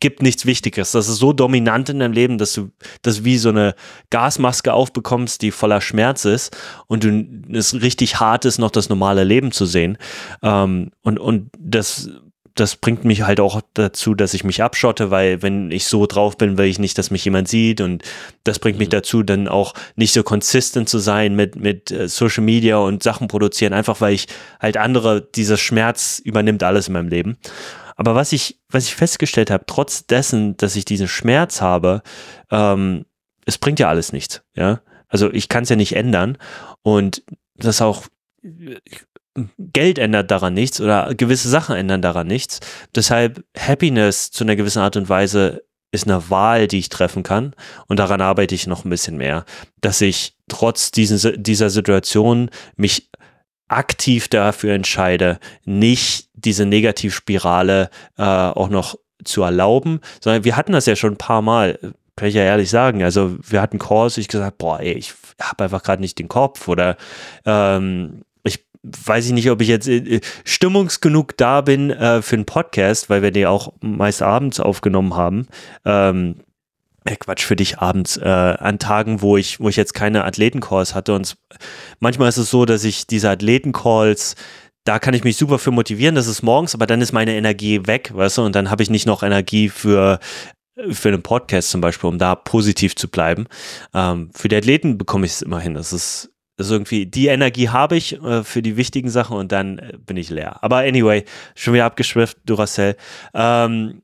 gibt nichts Wichtiges. Das ist so dominant in deinem Leben, dass du das wie so eine Gasmaske aufbekommst, die voller Schmerz ist und du es richtig hart ist, noch das normale Leben zu sehen. Ähm, und, und das das bringt mich halt auch dazu, dass ich mich abschotte, weil wenn ich so drauf bin, will ich nicht, dass mich jemand sieht und das bringt mich mhm. dazu, dann auch nicht so konsistent zu sein mit, mit äh, Social Media und Sachen produzieren, einfach weil ich halt andere, dieser Schmerz übernimmt alles in meinem Leben. Aber was ich, was ich festgestellt habe, trotz dessen, dass ich diesen Schmerz habe, ähm, es bringt ja alles nichts, ja. Also ich kann es ja nicht ändern und das auch Geld ändert daran nichts oder gewisse Sachen ändern daran nichts. Deshalb Happiness zu einer gewissen Art und Weise ist eine Wahl, die ich treffen kann. Und daran arbeite ich noch ein bisschen mehr, dass ich trotz diesen, dieser Situation mich aktiv dafür entscheide, nicht diese Negativspirale äh, auch noch zu erlauben, sondern wir hatten das ja schon ein paar Mal, kann ich ja ehrlich sagen. Also wir hatten Calls, ich gesagt, boah, ey, ich habe einfach gerade nicht den Kopf oder ähm, ich weiß ich nicht, ob ich jetzt äh, stimmungsgenug da bin äh, für einen Podcast, weil wir den auch meist abends aufgenommen haben. Ähm, äh, Quatsch für dich abends äh, an Tagen, wo ich, wo ich jetzt keine Athletencalls hatte. Und manchmal ist es so, dass ich diese Athletencalls, da kann ich mich super für motivieren, das ist morgens, aber dann ist meine Energie weg, weißt du, und dann habe ich nicht noch Energie für für einen Podcast zum Beispiel, um da positiv zu bleiben. Ähm, für die Athleten bekomme ich es immer hin. Das ist, ist irgendwie, die Energie habe ich äh, für die wichtigen Sachen und dann äh, bin ich leer. Aber anyway, schon wieder abgeschwifft, Duracell. Ähm,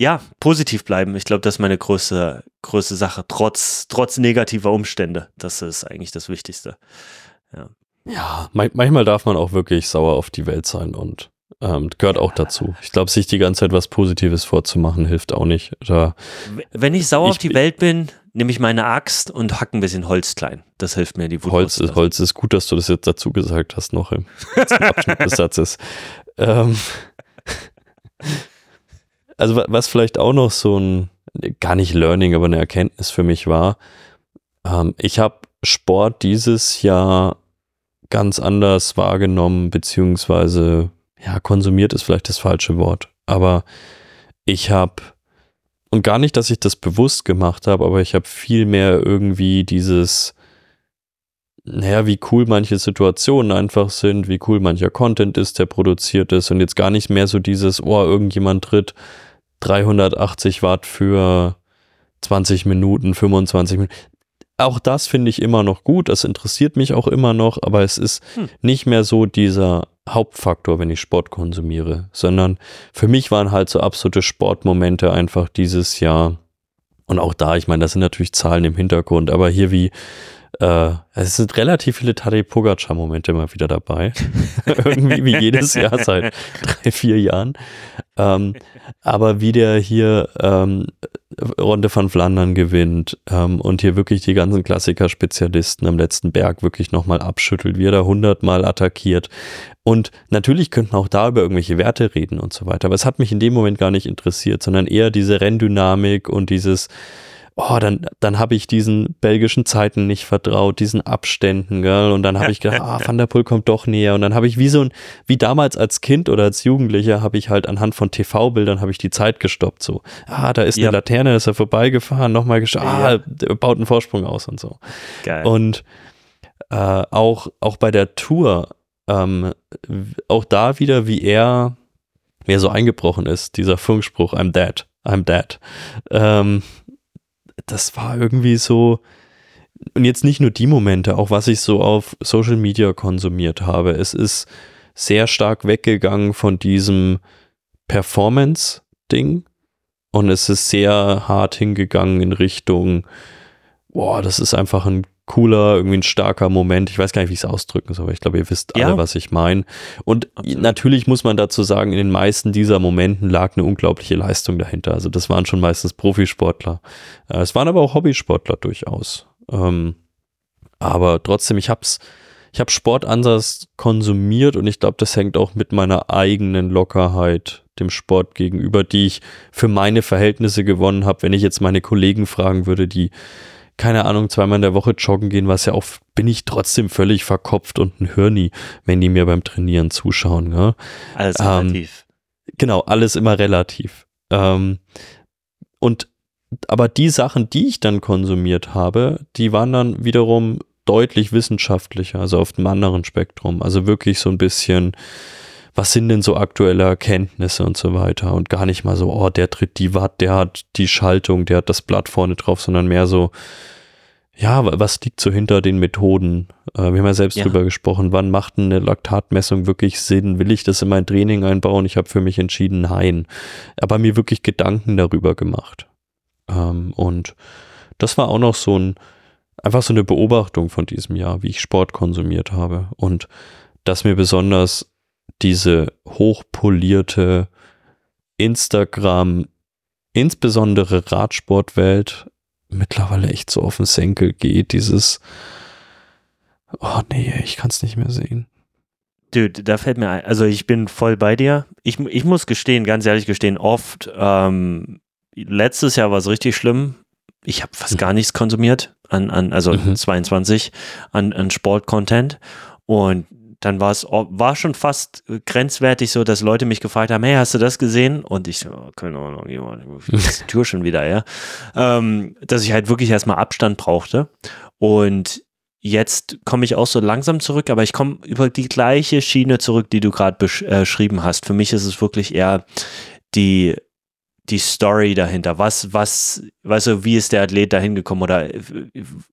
ja, positiv bleiben. Ich glaube, das ist meine größte, größte Sache, trotz, trotz negativer Umstände. Das ist eigentlich das Wichtigste. Ja, ja manchmal darf man auch wirklich sauer auf die Welt sein und ähm, gehört auch dazu. Ich glaube, sich die ganze Zeit was Positives vorzumachen, hilft auch nicht. Oder Wenn ich sauer ich, auf die Welt bin, nehme ich meine Axt und hacke ein bisschen Holz klein. Das hilft mir, die Wut Holz ist, Holz ist gut, dass du das jetzt dazu gesagt hast, noch im Abschnitt des Satzes. <laughs> Ähm, also was vielleicht auch noch so ein, gar nicht Learning, aber eine Erkenntnis für mich war, ähm, ich habe Sport dieses Jahr ganz anders wahrgenommen, beziehungsweise, ja, konsumiert ist vielleicht das falsche Wort, aber ich habe, und gar nicht, dass ich das bewusst gemacht habe, aber ich habe viel mehr irgendwie dieses, naja, wie cool manche Situationen einfach sind, wie cool mancher Content ist, der produziert ist und jetzt gar nicht mehr so dieses, oh, irgendjemand tritt 380 Watt für 20 Minuten, 25 Minuten. Auch das finde ich immer noch gut, das interessiert mich auch immer noch, aber es ist hm. nicht mehr so dieser Hauptfaktor, wenn ich Sport konsumiere, sondern für mich waren halt so absolute Sportmomente einfach dieses Jahr. Und auch da, ich meine, das sind natürlich Zahlen im Hintergrund, aber hier wie äh, es sind relativ viele Tadej Pogacar-Momente mal wieder dabei. <laughs> Irgendwie wie jedes Jahr seit drei, vier Jahren. Ähm, aber wie der hier ähm, Runde von Flandern gewinnt ähm, und hier wirklich die ganzen Klassiker-Spezialisten am letzten Berg wirklich nochmal abschüttelt, wie er da hundertmal attackiert. Und natürlich könnten auch da über irgendwelche Werte reden und so weiter. Aber es hat mich in dem Moment gar nicht interessiert, sondern eher diese Renndynamik und dieses oh, dann, dann habe ich diesen belgischen Zeiten nicht vertraut, diesen Abständen, gell? Und dann habe ich gedacht, <laughs> ah, Van der Poel kommt doch näher. Und dann habe ich wie so ein, wie damals als Kind oder als Jugendlicher, habe ich halt anhand von TV-Bildern habe ich die Zeit gestoppt. So, ah, da ist eine Laterne, ist er vorbeigefahren, nochmal geschaut, ah, baut einen Vorsprung aus und so. Geil. Und äh, auch, auch bei der Tour, ähm, auch da wieder, wie er, wie er so eingebrochen ist, dieser Funkspruch, I'm dead, I'm dead. Ähm, das war irgendwie so, und jetzt nicht nur die Momente, auch was ich so auf Social Media konsumiert habe. Es ist sehr stark weggegangen von diesem Performance-Ding und es ist sehr hart hingegangen in Richtung, boah, das ist einfach ein cooler, irgendwie ein starker Moment. Ich weiß gar nicht, wie ich es ausdrücken soll, aber ich glaube, ihr wisst ja. alle, was ich meine. Und Absolut. natürlich muss man dazu sagen, in den meisten dieser Momenten lag eine unglaubliche Leistung dahinter. Also das waren schon meistens Profisportler. Äh, es waren aber auch Hobbysportler durchaus. Ähm, aber trotzdem, ich hab's, ich habe Sport anders konsumiert und ich glaube, das hängt auch mit meiner eigenen Lockerheit dem Sport gegenüber, die ich für meine Verhältnisse gewonnen habe. Wenn ich jetzt meine Kollegen fragen würde, die keine Ahnung, zweimal in der Woche joggen gehen, was ja auch, bin ich trotzdem völlig verkopft und ein Hirni, wenn die mir beim Trainieren zuschauen. Ja? Alles ähm, relativ. Genau, alles immer relativ. Ähm, und aber die Sachen, die ich dann konsumiert habe, die waren dann wiederum deutlich wissenschaftlicher, also auf einem anderen Spektrum. Also wirklich so ein bisschen, was sind denn so aktuelle Erkenntnisse und so weiter und gar nicht mal so, oh, der tritt die Watt, der hat die Schaltung, der hat das Blatt vorne drauf, sondern mehr so, ja, was liegt so hinter den Methoden? Äh, wir haben ja selbst ja. drüber gesprochen, wann macht eine Laktatmessung wirklich Sinn? Will ich das in mein Training einbauen? Ich habe für mich entschieden, nein. Aber mir wirklich Gedanken darüber gemacht. Ähm, und das war auch noch so ein, einfach so eine Beobachtung von diesem Jahr, wie ich Sport konsumiert habe. Und dass mir besonders diese hochpolierte Instagram, insbesondere Radsportwelt, mittlerweile echt so auf den Senkel geht. Dieses, oh nee, ich kann es nicht mehr sehen. Dude, da fällt mir ein, also ich bin voll bei dir. Ich, ich muss gestehen, ganz ehrlich gestehen, oft, ähm, letztes Jahr war es richtig schlimm. Ich habe fast mhm. gar nichts konsumiert an, an also mhm. 22 an, an Sport-Content. Und dann war es war schon fast grenzwertig so, dass Leute mich gefragt haben, hey, hast du das gesehen? Und ich so, oh, keine Ahnung, jemand, die <laughs> Tür schon wieder, ja. Ähm, dass ich halt wirklich erstmal Abstand brauchte. Und jetzt komme ich auch so langsam zurück, aber ich komme über die gleiche Schiene zurück, die du gerade beschrieben hast. Für mich ist es wirklich eher die die Story dahinter. Was, was, weißt du, wie ist der Athlet da hingekommen oder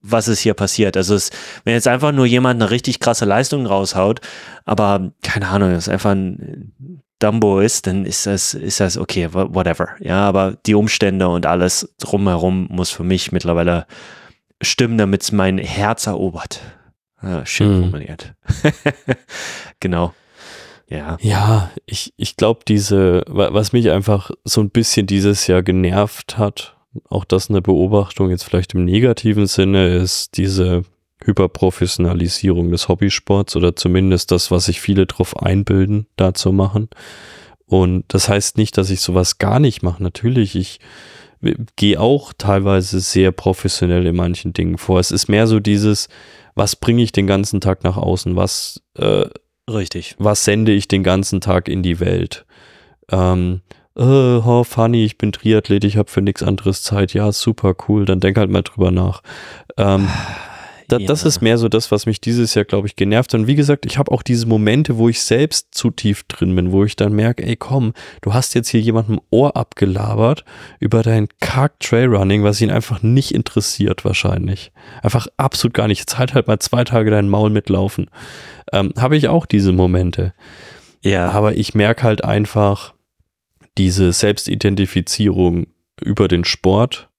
was ist hier passiert? Also, es, wenn jetzt einfach nur jemand eine richtig krasse Leistung raushaut, aber keine Ahnung, es einfach ein Dumbo ist, dann ist das, ist das okay, whatever. Ja, aber die Umstände und alles drumherum muss für mich mittlerweile stimmen, damit es mein Herz erobert. Ja, schön mhm. formuliert. <laughs> genau. Ja. Ja, ich, ich glaube, diese, was mich einfach so ein bisschen dieses Jahr genervt hat, auch das eine Beobachtung jetzt vielleicht im negativen Sinne, ist diese Hyperprofessionalisierung des Hobbysports oder zumindest das, was sich viele drauf einbilden, da zu machen. Und das heißt nicht, dass ich sowas gar nicht mache. Natürlich, ich gehe auch teilweise sehr professionell in manchen Dingen vor. Es ist mehr so dieses, was bringe ich den ganzen Tag nach außen? Was äh, Richtig. Was sende ich den ganzen Tag in die Welt? Ähm, oh, funny, ich bin Triathlet, ich habe für nichts anderes Zeit. Ja, super cool, dann denk halt mal drüber nach. Ähm, da, ja. Das ist mehr so das, was mich dieses Jahr, glaube ich, genervt hat. Und wie gesagt, ich habe auch diese Momente, wo ich selbst zu tief drin bin, wo ich dann merke, ey komm, du hast jetzt hier jemandem Ohr abgelabert über dein Kark Trailrunning, was ihn einfach nicht interessiert wahrscheinlich. Einfach absolut gar nicht. Jetzt halt halt mal zwei Tage dein Maul mitlaufen. Ähm, habe ich auch diese Momente. Ja. Aber ich merke halt einfach diese Selbstidentifizierung über den Sport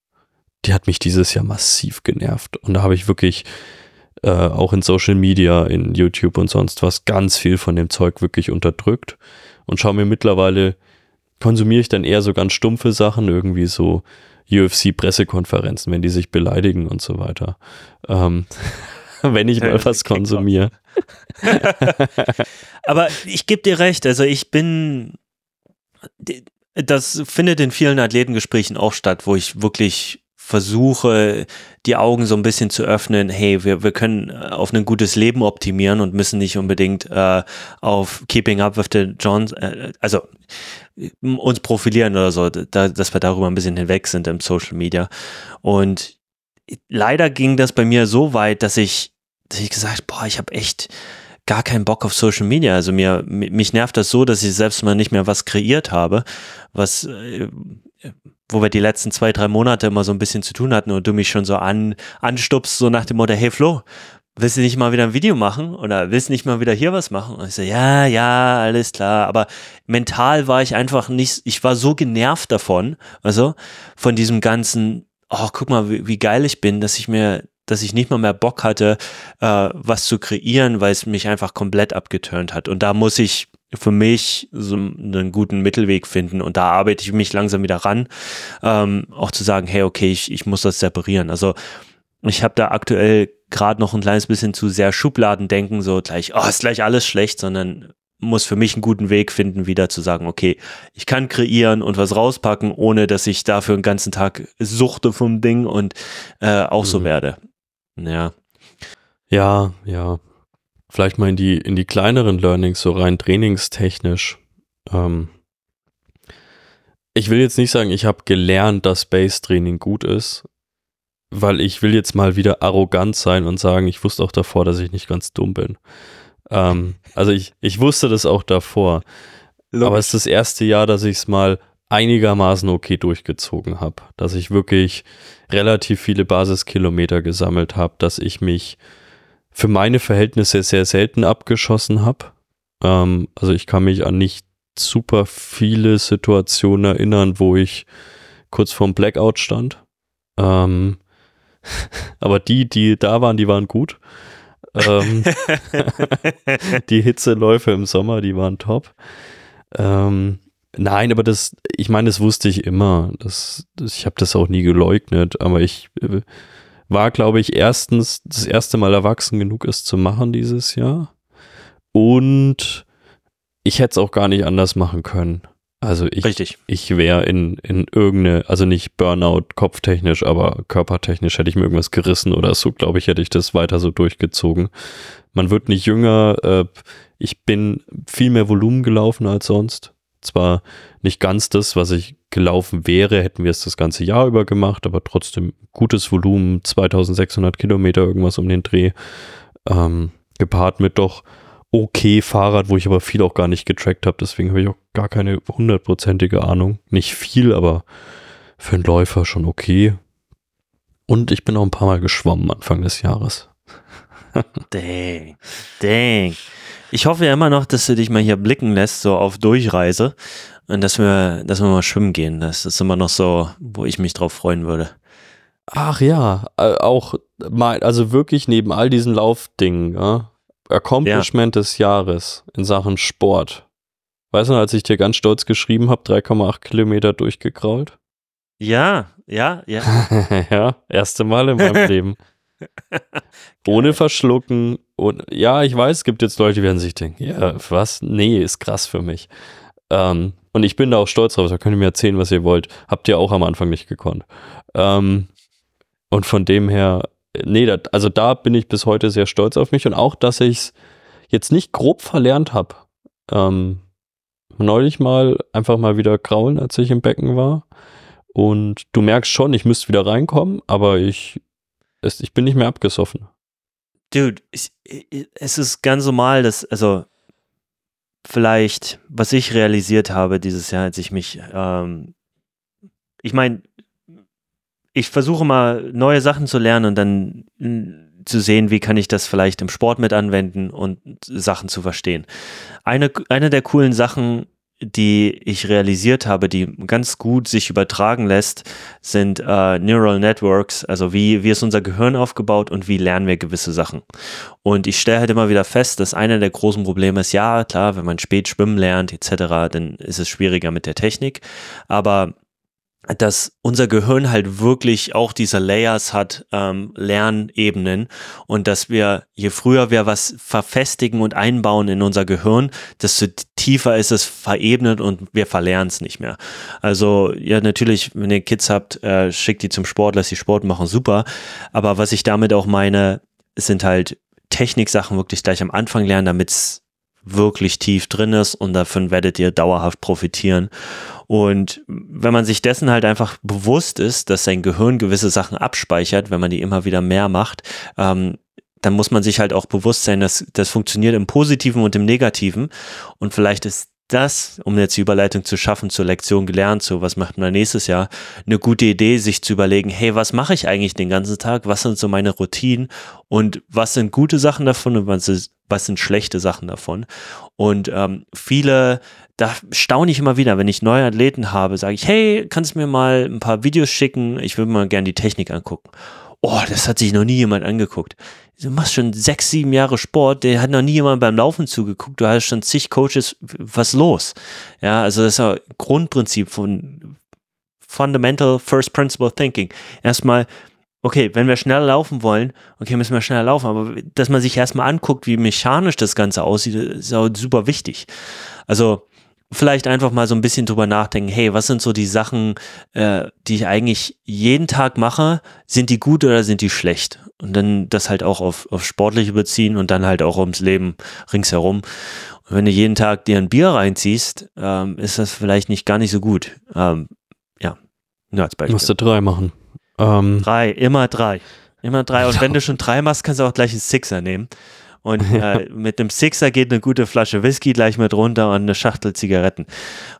die hat mich dieses Jahr massiv genervt. Und da habe ich wirklich äh, auch in Social Media, in YouTube und sonst was ganz viel von dem Zeug wirklich unterdrückt und schaue mir mittlerweile, konsumiere ich dann eher so ganz stumpfe Sachen, irgendwie so UFC-Pressekonferenzen, wenn die sich beleidigen und so weiter. Ähm, <laughs> wenn ich mal was <laughs> konsumiere. <laughs> Aber ich gebe dir recht, also ich bin, das findet in vielen Athletengesprächen auch statt, wo ich wirklich versuche, die Augen so ein bisschen zu öffnen, hey, wir, wir können äh, auf ein gutes Leben optimieren und müssen nicht unbedingt äh, auf Keeping Up with the Johns, äh, also uns profilieren oder so, da, dass wir darüber ein bisschen hinweg sind im Social Media. Und leider ging das bei mir so weit, dass ich, dass ich gesagt, boah, ich habe echt gar keinen Bock auf Social Media. Also mir, mich nervt das so, dass ich selbst mal nicht mehr was kreiert habe, was äh, wo wir die letzten zwei, drei Monate immer so ein bisschen zu tun hatten und du mich schon so an, anstupst, so nach dem Motto, hey Flo, willst du nicht mal wieder ein Video machen oder willst du nicht mal wieder hier was machen? Und ich so, ja, ja, alles klar. Aber mental war ich einfach nicht, ich war so genervt davon, also von diesem ganzen, oh, guck mal, wie, wie geil ich bin, dass ich mir, dass ich nicht mal mehr Bock hatte, äh, was zu kreieren, weil es mich einfach komplett abgeturnt hat. Und da muss ich für mich so einen guten Mittelweg finden und da arbeite ich mich langsam wieder ran, ähm, auch zu sagen, hey, okay, ich, ich muss das separieren. Also ich habe da aktuell gerade noch ein kleines bisschen zu sehr Schubladen denken, so gleich, oh, ist gleich alles schlecht, sondern muss für mich einen guten Weg finden, wieder zu sagen, okay, ich kann kreieren und was rauspacken, ohne dass ich dafür einen ganzen Tag suchte vom Ding und äh, auch mhm. so werde. Ja. Ja, ja. Vielleicht mal in die, in die kleineren Learnings, so rein trainingstechnisch. Ähm, ich will jetzt nicht sagen, ich habe gelernt, dass Base-Training gut ist, weil ich will jetzt mal wieder arrogant sein und sagen, ich wusste auch davor, dass ich nicht ganz dumm bin. Ähm, also ich, ich wusste das auch davor. Logisch. Aber es ist das erste Jahr, dass ich es mal einigermaßen okay durchgezogen habe. Dass ich wirklich relativ viele Basiskilometer gesammelt habe, dass ich mich für meine Verhältnisse sehr selten abgeschossen habe. Ähm, also ich kann mich an nicht super viele Situationen erinnern, wo ich kurz vorm Blackout stand. Ähm, <laughs> aber die, die da waren, die waren gut. Ähm, <laughs> die Hitzeläufe im Sommer, die waren top. Ähm, nein, aber das, ich meine, das wusste ich immer. Das, das ich habe das auch nie geleugnet, aber ich äh, war, glaube ich, erstens das erste Mal erwachsen genug, es zu machen dieses Jahr. Und ich hätte es auch gar nicht anders machen können. Also ich, Richtig. ich wäre in, in irgendeine, also nicht Burnout kopftechnisch, aber körpertechnisch hätte ich mir irgendwas gerissen oder so, glaube ich, hätte ich das weiter so durchgezogen. Man wird nicht jünger. Äh, ich bin viel mehr Volumen gelaufen als sonst. Zwar nicht ganz das, was ich gelaufen wäre, hätten wir es das ganze Jahr über gemacht, aber trotzdem gutes Volumen, 2600 Kilometer, irgendwas um den Dreh, ähm, gepaart mit doch okay Fahrrad, wo ich aber viel auch gar nicht getrackt habe. Deswegen habe ich auch gar keine hundertprozentige Ahnung. Nicht viel, aber für einen Läufer schon okay. Und ich bin auch ein paar Mal geschwommen Anfang des Jahres. <laughs> dang, dang. Ich hoffe ja immer noch, dass du dich mal hier blicken lässt, so auf Durchreise. Und dass wir, dass wir mal schwimmen gehen. Das ist immer noch so, wo ich mich drauf freuen würde. Ach ja, äh, auch mal, also wirklich neben all diesen Laufdingen, ja, Accomplishment ja. des Jahres in Sachen Sport. Weißt du, als ich dir ganz stolz geschrieben habe, 3,8 Kilometer durchgekrault? Ja, ja, ja. <laughs> ja, erste Mal in meinem <laughs> Leben. <laughs> Ohne verschlucken. Und ja, ich weiß, es gibt jetzt Leute, die werden sich denken, ja, was? Nee, ist krass für mich. Ähm, und ich bin da auch stolz drauf, da könnt ihr mir erzählen, was ihr wollt. Habt ihr auch am Anfang nicht gekonnt. Ähm, und von dem her, nee, dat, also da bin ich bis heute sehr stolz auf mich und auch, dass ich es jetzt nicht grob verlernt habe. Ähm, neulich mal einfach mal wieder kraulen, als ich im Becken war. Und du merkst schon, ich müsste wieder reinkommen, aber ich, es, ich bin nicht mehr abgesoffen. Dude, ich, es ist ganz normal, dass, also vielleicht, was ich realisiert habe dieses Jahr, als ich mich, ähm, ich meine, ich versuche mal neue Sachen zu lernen und dann hm, zu sehen, wie kann ich das vielleicht im Sport mit anwenden und Sachen zu verstehen. Eine, eine der coolen Sachen, die ich realisiert habe, die ganz gut sich übertragen lässt, sind äh, Neural Networks, also wie, wie ist unser Gehirn aufgebaut und wie lernen wir gewisse Sachen. Und ich stelle halt immer wieder fest, dass einer der großen Probleme ist, ja, klar, wenn man spät schwimmen lernt etc., dann ist es schwieriger mit der Technik, aber dass unser Gehirn halt wirklich auch diese Layers hat, ähm, Lernebenen und dass wir, je früher wir was verfestigen und einbauen in unser Gehirn, desto tiefer ist es verebnet und wir verlernen es nicht mehr. Also ja, natürlich, wenn ihr Kids habt, äh, schickt die zum Sport, lasst die Sport machen, super. Aber was ich damit auch meine, sind halt Techniksachen wirklich gleich am Anfang lernen, damit es wirklich tief drin ist und davon werdet ihr dauerhaft profitieren. Und wenn man sich dessen halt einfach bewusst ist, dass sein Gehirn gewisse Sachen abspeichert, wenn man die immer wieder mehr macht, ähm, dann muss man sich halt auch bewusst sein, dass das funktioniert im Positiven und im Negativen. Und vielleicht ist das, um jetzt die Überleitung zu schaffen zur Lektion gelernt, so was macht man nächstes Jahr, eine gute Idee, sich zu überlegen, hey, was mache ich eigentlich den ganzen Tag? Was sind so meine Routinen? Und was sind gute Sachen davon und was, ist, was sind schlechte Sachen davon? Und ähm, viele da staune ich immer wieder, wenn ich neue Athleten habe, sage ich, hey, kannst du mir mal ein paar Videos schicken? Ich würde mal gerne die Technik angucken. Oh, das hat sich noch nie jemand angeguckt. Du machst schon sechs, sieben Jahre Sport, der hat noch nie jemand beim Laufen zugeguckt. Du hast schon zig Coaches, was los? Ja, also das ist ja Grundprinzip von Fundamental First Principle Thinking. Erstmal, okay, wenn wir schneller laufen wollen, okay, müssen wir schneller laufen, aber dass man sich erstmal anguckt, wie mechanisch das Ganze aussieht, ist auch super wichtig. Also vielleicht einfach mal so ein bisschen drüber nachdenken, hey, was sind so die Sachen, äh, die ich eigentlich jeden Tag mache, sind die gut oder sind die schlecht? Und dann das halt auch auf, auf Sportliche beziehen und dann halt auch ums Leben ringsherum. Und wenn du jeden Tag dir ein Bier reinziehst, ähm, ist das vielleicht nicht gar nicht so gut. Ähm, ja, nur als Beispiel. Musst du drei machen. Ähm, Drei, immer drei. Immer drei. Und wenn du schon drei machst, kannst du auch gleich einen Sixer nehmen. Und <laughs> äh, mit einem Sixer geht eine gute Flasche Whisky gleich mit runter und eine Schachtel Zigaretten.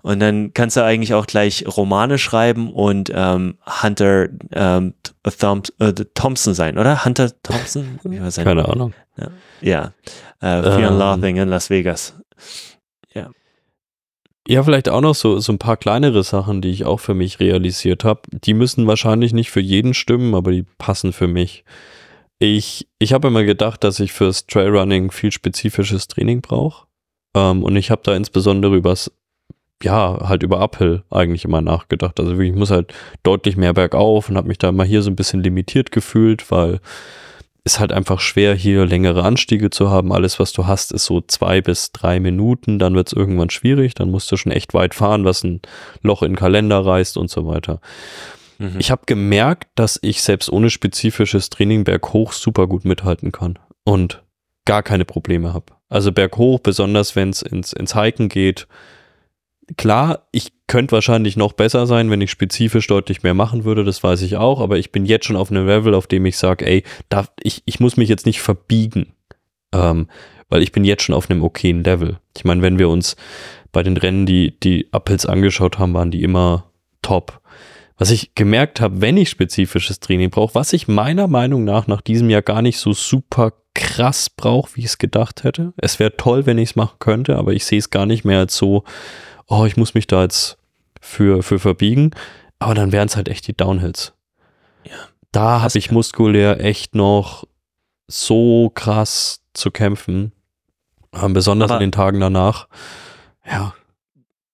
Und dann kannst du eigentlich auch gleich Romane schreiben und ähm, Hunter ähm, Thom äh, Thompson sein, oder? Hunter Thompson? Keine? Ahnung. Ja. Äh, Fear and Ähm. Laughing in Las Vegas. Ja, vielleicht auch noch so, so ein paar kleinere Sachen, die ich auch für mich realisiert habe. Die müssen wahrscheinlich nicht für jeden stimmen, aber die passen für mich. Ich, ich habe immer gedacht, dass ich fürs Trailrunning viel spezifisches Training brauche. Ähm, und ich habe da insbesondere übers, ja, halt über Uphill eigentlich immer nachgedacht. Also ich muss halt deutlich mehr bergauf und habe mich da immer hier so ein bisschen limitiert gefühlt, weil ist halt einfach schwer, hier längere Anstiege zu haben. Alles, was du hast, ist so zwei bis drei Minuten. Dann wird es irgendwann schwierig. Dann musst du schon echt weit fahren, was ein Loch in den Kalender reißt und so weiter. Mhm. Ich habe gemerkt, dass ich selbst ohne spezifisches Training berghoch super gut mithalten kann und gar keine Probleme habe. Also berghoch, besonders wenn es ins, ins Hiken geht. Klar, ich könnte wahrscheinlich noch besser sein, wenn ich spezifisch deutlich mehr machen würde, das weiß ich auch, aber ich bin jetzt schon auf einem Level, auf dem ich sage, ey, da, ich, ich muss mich jetzt nicht verbiegen, ähm, weil ich bin jetzt schon auf einem okayen Level. Ich meine, wenn wir uns bei den Rennen die, die Uphills angeschaut haben, waren die immer top. Was ich gemerkt habe, wenn ich spezifisches Training brauche, was ich meiner Meinung nach nach diesem Jahr gar nicht so super krass brauche, wie ich es gedacht hätte. Es wäre toll, wenn ich es machen könnte, aber ich sehe es gar nicht mehr als so, oh, ich muss mich da jetzt für, für verbiegen. Aber dann wären es halt echt die Downhills. Ja. Da habe ich muskulär echt noch so krass zu kämpfen. Ähm, besonders Aber- in den Tagen danach. Ja,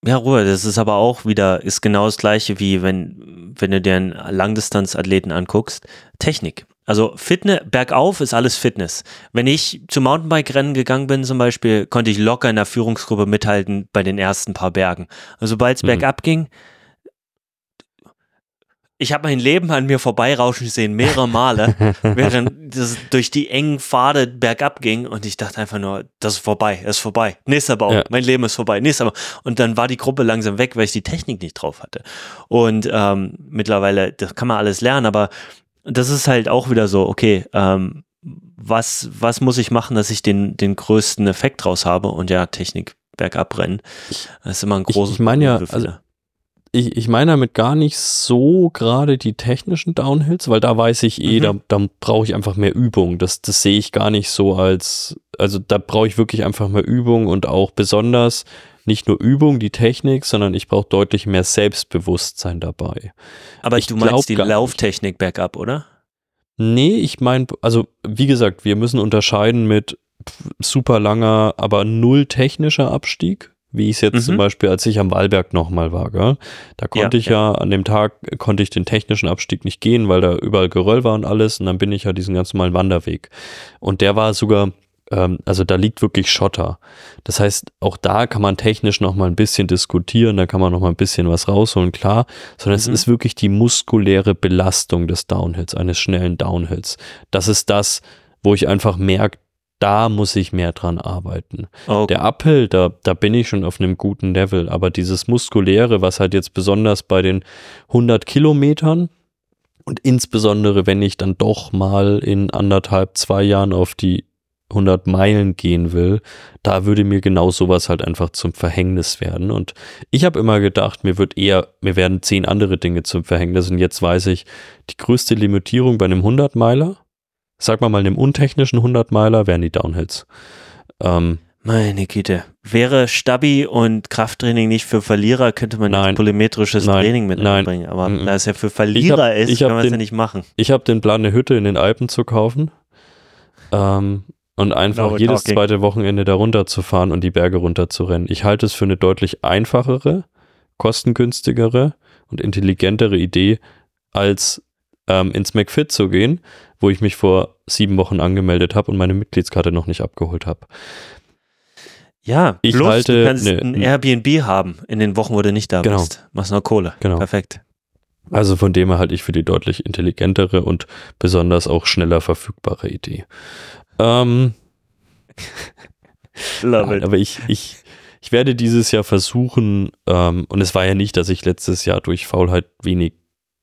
Ja, Ruhe, das ist aber auch wieder, ist genau das gleiche wie wenn, wenn du dir einen Langdistanzathleten anguckst. Technik. Also Fitness, bergauf ist alles Fitness. Wenn ich zu Mountainbike-Rennen gegangen bin zum Beispiel, konnte ich locker in der Führungsgruppe mithalten bei den ersten paar Bergen. Also sobald es Mhm. bergab ging, ich habe mein Leben an mir vorbeirauschen sehen, mehrere Male, <laughs> während das durch die engen Pfade bergab ging und ich dachte einfach nur, das ist vorbei, das ist vorbei. Nächster Baum, Ja. mein Leben ist vorbei, nächster Baum. Und dann war die Gruppe langsam weg, weil ich die Technik nicht drauf hatte. Und ähm, mittlerweile, das kann man alles lernen, aber das ist halt auch wieder so, okay, ähm, was, was muss ich machen, dass ich den, den größten Effekt draus habe? Und ja, Technik bergab rennen. Das ist immer ein Ich- großes ich meine ja, also ich, ich meine damit gar nicht so gerade die technischen Downhills, weil da weiß ich eh, Mhm. da, da brauche ich einfach mehr Übung. Das, das sehe ich gar nicht so als, also da brauche ich wirklich einfach mehr Übung und auch besonders nicht nur Übung, die Technik, sondern ich brauche deutlich mehr Selbstbewusstsein dabei. aber ich du meinst die. Lauftechnik bergab, oder? Nee, ich meine, also wie gesagt, wir müssen unterscheiden mit super langer, aber null technischer Abstieg, wie ich es jetzt Mhm. zum Beispiel, als ich am Wallberg nochmal war, gell? Da konnte Ja, ich ja, an dem Tag, konnte ich den technischen Abstieg nicht gehen, weil da überall Geröll war und alles und dann bin ich ja diesen ganz normalen Wanderweg. Und der war sogar, ähm, also da liegt wirklich Schotter. Das heißt, auch da kann man technisch nochmal ein bisschen diskutieren, da kann man nochmal ein bisschen was rausholen, klar, sondern es Mhm. ist wirklich die muskuläre Belastung des Downhills, eines schnellen Downhills. Das ist das, wo ich einfach merke, da muss ich mehr dran arbeiten. Oh, Der Uphill, da, da bin ich schon auf einem guten Level, aber dieses muskuläre, was halt jetzt besonders bei den 100 Kilometern und insbesondere, wenn ich dann doch mal in anderthalb, zwei Jahren auf die 100 Meilen gehen will, da würde mir genau sowas halt einfach zum Verhängnis werden. Und ich habe immer gedacht, mir wird eher, mir werden zehn andere Dinge zum Verhängnis. Und jetzt weiß ich, die größte Limitierung bei einem 100 Meiler, sag mal mal einem untechnischen 100 Meiler, wären die Downhills. Ähm, Meine Güte. Wäre Stabi und Krafttraining nicht für Verlierer, könnte man Nein. jetzt polymetrisches Nein. Training mit Nein. einbringen. Aber Mhm. da es ja für Verlierer ist, hab kann man es ja nicht machen. Ich habe den Plan, eine Hütte in den Alpen zu kaufen ähm, und einfach jedes talking. zweite Wochenende da runterzufahren und die Berge runterzurennen. Ich halte es für eine deutlich einfachere, kostengünstigere und intelligentere Idee, als ähm, ins McFit zu gehen, wo ich mich vor sieben Wochen angemeldet habe und meine Mitgliedskarte noch nicht abgeholt habe. Ja, Ich plus halte du kannst ne- ein Airbnb haben in den Wochen, wo du nicht da Genau. bist. Machst noch Kohle. Genau. Perfekt. Also von dem her halte ich für die deutlich intelligentere und besonders auch schneller verfügbare Idee. Ähm, Love Nein, aber ich, ich, ich werde dieses Jahr versuchen, ähm, und es war ja nicht, dass ich letztes Jahr durch Faulheit wenig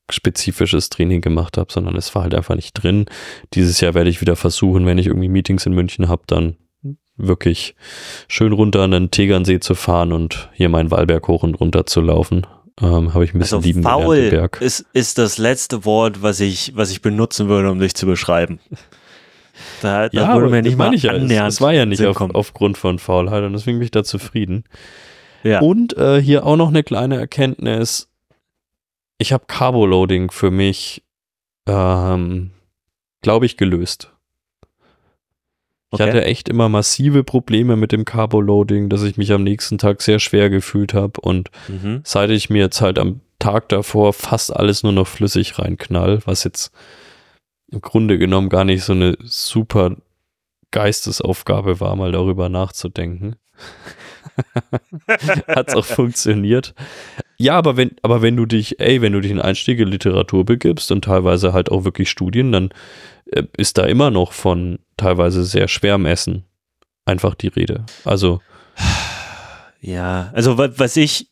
spezifisches Training gemacht habe, sondern es war halt einfach nicht drin. Dieses Jahr werde ich wieder versuchen, wenn ich irgendwie Meetings in München habe, dann wirklich schön runter an den Tegernsee zu fahren und hier meinen Wallberg hoch und runter zu laufen. Ähm, habe ich ein bisschen Also lieben gelernt, faul den Berg. ist, ist das letzte Wort, was ich, was ich benutzen würde, um dich zu beschreiben. Da, da Ja, aber mir das nicht mal ja. Annähernd es war ja nicht auf, aufgrund von Faulheit und deswegen bin ich da zufrieden. Ja. Und äh, hier auch noch eine kleine Erkenntnis. Ich habe Carboloading für mich, ähm, glaube ich, gelöst. Ich Okay. hatte echt immer massive Probleme mit dem Carboloading, dass ich mich am nächsten Tag sehr schwer gefühlt habe. Und Mhm. seit ich mir jetzt halt am Tag davor fast alles nur noch flüssig reinknall, was jetzt im Grunde genommen gar nicht so eine super Geistesaufgabe war, mal darüber nachzudenken. <laughs> Hat's auch funktioniert. Ja, aber wenn, aber wenn du dich, ey, wenn du dich in Einstieg in Literatur begibst und teilweise halt auch wirklich Studien, dann äh, ist da immer noch von teilweise sehr schwerem Essen einfach die Rede. Also, Ja, also wa- was ich,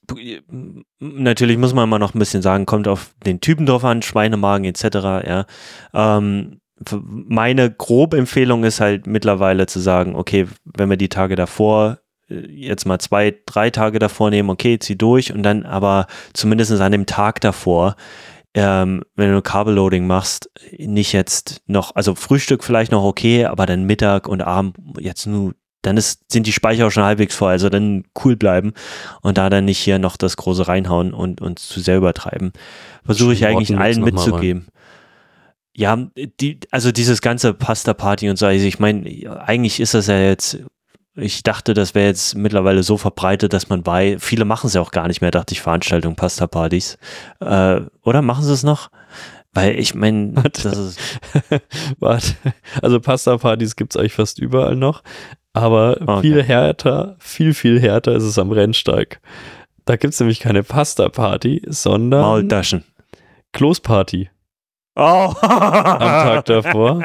natürlich muss man mal noch ein bisschen sagen, kommt auf den Typen drauf an, Schweinemagen etc., ja. Ähm, meine grobe Empfehlung ist halt mittlerweile zu sagen, okay, wenn wir die Tage davor, äh, jetzt mal zwei, drei Tage davor nehmen, okay, zieh durch und dann aber zumindest an dem Tag davor, ähm, wenn du Carboloading machst, nicht jetzt noch, also Frühstück vielleicht noch okay, aber dann Mittag und Abend jetzt nur, dann ist, sind die Speicher auch schon halbwegs voll, also dann cool bleiben und da dann nicht hier noch das große reinhauen und uns zu sehr übertreiben. Versuche ich eigentlich allen mitzugeben. Ja, die, also dieses ganze Pasta-Party und so, also ich meine, eigentlich ist das ja jetzt, ich dachte, das wäre jetzt mittlerweile so verbreitet, dass man bei, viele machen es ja auch gar nicht mehr, dachte ich, Veranstaltungen, Pasta-Partys. Äh, oder machen sie es noch? Weil ich meine, <laughs> das ist, <laughs> Warte, also Pasta-Partys gibt es eigentlich fast überall noch, aber Okay. viel härter, viel, viel härter ist es am Rennsteig. Da gibt es nämlich keine Pasta-Party, sondern Maultaschen. Kloßparty Oh! am Tag davor.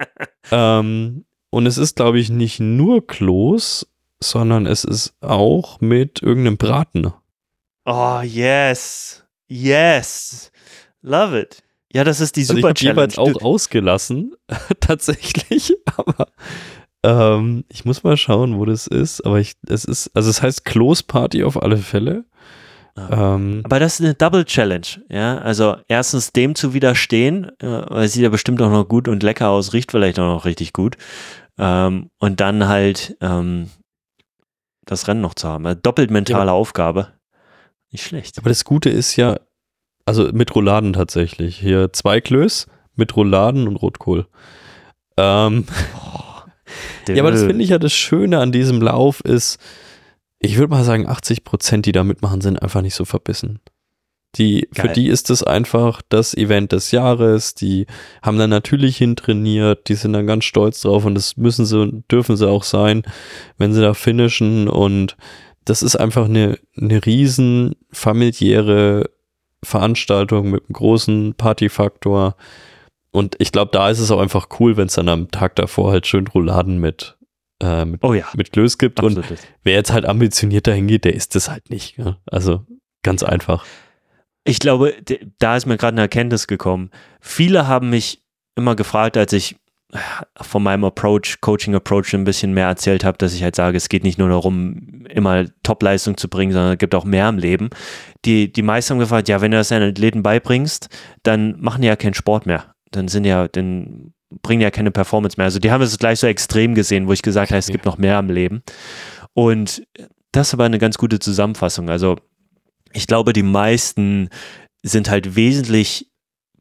<laughs> ähm, und es ist, glaube ich, nicht nur Kloß, sondern es ist auch mit irgendeinem Braten. Oh, yes. Yes. Love it. Ja, das ist die Also ich super habe jeweils auch ausgelassen, <laughs> tatsächlich, aber ähm, ich muss mal schauen, wo das ist, aber ich, es ist, also es heißt Kloßparty auf alle Fälle. Ähm, Aber das ist eine Double Challenge, ja. Also erstens dem zu widerstehen, äh, weil es sieht ja bestimmt auch noch gut und lecker aus, riecht vielleicht auch noch richtig gut. Ähm, und dann halt ähm, das Rennen noch zu haben. Also doppelt mentale Aufgabe. Nicht schlecht. aber das Gute ist ja, also mit Rouladen tatsächlich. Hier zwei Klöß mit Rouladen und Rotkohl. Ähm, Ja, aber das finde ich ja das Schöne an diesem Lauf ist, ich würde mal sagen, 80 Prozent, die da mitmachen, sind einfach nicht so verbissen. Die, für die ist es einfach das Event des Jahres, die haben dann natürlich hintrainiert, die sind dann ganz stolz drauf und das müssen sie und dürfen sie auch sein, wenn sie da finishen und das ist einfach eine, eine riesen familiäre Veranstaltung mit einem großen Partyfaktor und ich glaube, da ist es auch einfach cool, wenn es dann am Tag davor halt schön Rouladen mit, äh, mit, Oh ja, mit Klöß gibt. Und absolut. wer jetzt halt ambitioniert dahin geht, der ist das halt nicht. Ja? Also ganz einfach. Ich glaube, da ist mir gerade eine Erkenntnis gekommen. Viele haben mich immer gefragt, als ich äh, von meinem Approach, Coaching-Approach ein bisschen mehr erzählt habe, dass ich halt sage, es geht nicht nur darum, immer Top-Leistung zu bringen, sondern es gibt auch mehr im Leben. Die, die meisten haben gefragt, ja, wenn du das deinen Athleten beibringst, dann machen die ja keinen Sport mehr. Dann sind ja, dann bringen ja keine Performance mehr. Also die haben es gleich so extrem gesehen, wo ich gesagt habe, es gibt noch mehr im Leben. Und das ist aber eine ganz gute Zusammenfassung. Also ich glaube, die meisten sind halt wesentlich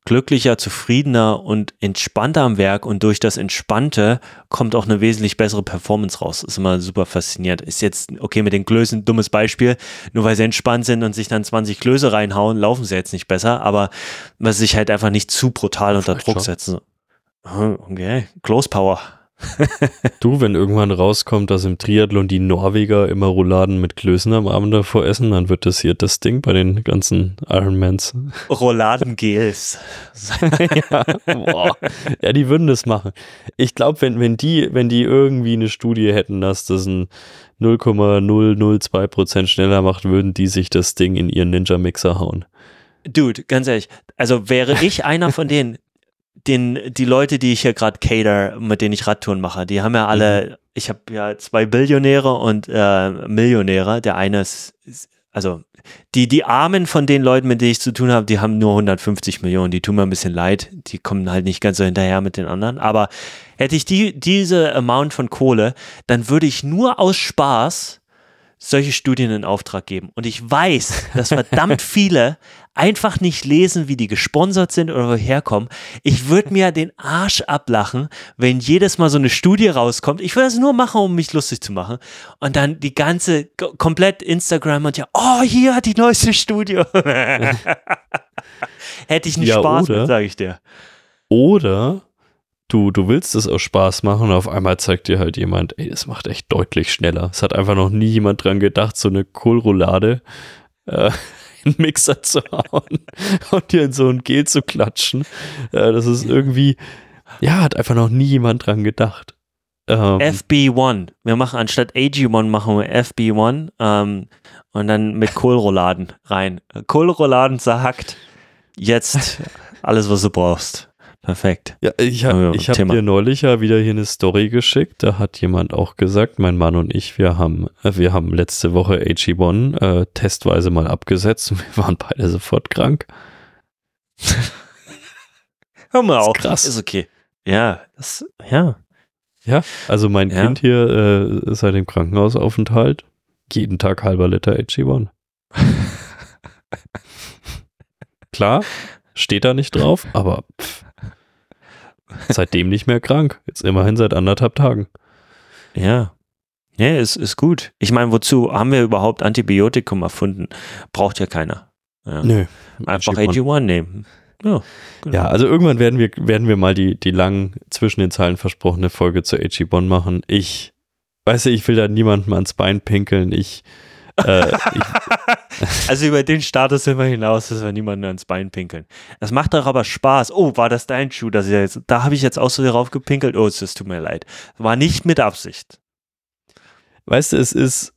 glücklicher, zufriedener und entspannter am Werk und durch das Entspannte kommt auch eine wesentlich bessere Performance raus. Ist immer super faszinierend. Ist jetzt, okay, mit den Klößen ein dummes Beispiel, nur weil sie entspannt sind und sich dann 20 Klöße reinhauen, laufen sie jetzt nicht besser, aber sie sich halt einfach nicht zu brutal unter Druck setzen. Okay, Close Power. <laughs> du, wenn irgendwann rauskommt, dass im Triathlon die Norweger immer Rouladen mit Klößen am Abend davor essen, dann wird das hier das Ding bei den ganzen Ironmans. Rolladengels. <laughs> ja, boah. ja, die würden das machen. Ich glaube, wenn, wenn, die, wenn die irgendwie eine Studie hätten, dass das ein 0,002% schneller macht, würden die sich das Ding in ihren Ninja-Mixer hauen. Dude, ganz ehrlich, also wäre ich einer von denen, den, die Leute, die ich hier gerade cater, mit denen ich Radtouren mache, die haben ja alle, mhm. ich habe ja zwei Billionäre und äh, Millionäre. Der eine ist, also die, die Armen von den Leuten, mit denen ich zu tun habe, die haben nur 150 Millionen. Die tun mir ein bisschen leid. Die kommen halt nicht ganz so hinterher mit den anderen. Aber hätte ich die, diese Amount von Kohle, dann würde ich nur aus Spaß solche Studien in Auftrag geben. Und ich weiß, dass verdammt <laughs> viele einfach nicht lesen, wie die gesponsert sind oder woher kommen. Ich würde mir den Arsch ablachen, wenn jedes Mal so eine Studie rauskommt. Ich würde das nur machen, um mich lustig zu machen. Und dann die ganze, komplett Instagram und ja, oh, hier hat die neueste Studie. <laughs> Hätte ich nicht ja, Spaß oder, mit, sage ich dir. Oder du, du willst es aus Spaß machen und auf einmal zeigt dir halt jemand, ey, das macht echt deutlich schneller. Es hat einfach noch nie jemand dran gedacht, so eine Kohlroulade äh, <laughs> in den Mixer zu hauen <laughs> und dir in so ein Gel zu klatschen. Äh, das ist irgendwie, ja, hat einfach noch nie jemand dran gedacht. Ähm, FB1. Wir machen anstatt AG1 machen wir FB1 ähm, und dann mit Kohlrouladen rein. Kohlrouladen zerhackt. Jetzt <laughs> alles, was du brauchst. Perfekt. Ja, ich habe ich hab dir neulich ja wieder hier eine Story geschickt. Da hat jemand auch gesagt, mein Mann und ich, wir haben, äh, wir haben letzte Woche AG1 äh, testweise mal abgesetzt und <laughs> wir waren beide sofort krank. Hör mal auf. Krass. Ist okay. Ja, das, ja. Ja, also mein ja. Kind hier äh, seit dem Krankenhausaufenthalt jeden Tag halber Liter AG1. <laughs> Klar, steht da nicht drauf, aber pff. Seitdem nicht mehr krank. Jetzt immerhin seit anderthalb Tagen. Ja. Ja, ist, ist gut. Ich meine, wozu haben wir überhaupt Antibiotikum erfunden? Braucht ja keiner. Ja. Nö. Einfach AG1 nehmen. Ja, genau. ja, also irgendwann werden wir, werden wir mal die, die lang zwischen den Zeilen versprochene Folge zu AG1 machen. Ich, weiß du, ich will da niemandem ans Bein pinkeln. Ich, äh, <laughs> also über den Status sind wir hinaus, dass wir niemanden ans Bein pinkeln. Das macht doch aber Spaß. Oh, war das dein Schuh? Das jetzt, da habe ich jetzt auch so drauf gepinkelt. Oh, es tut mir leid. War nicht mit Absicht. Weißt du, es ist,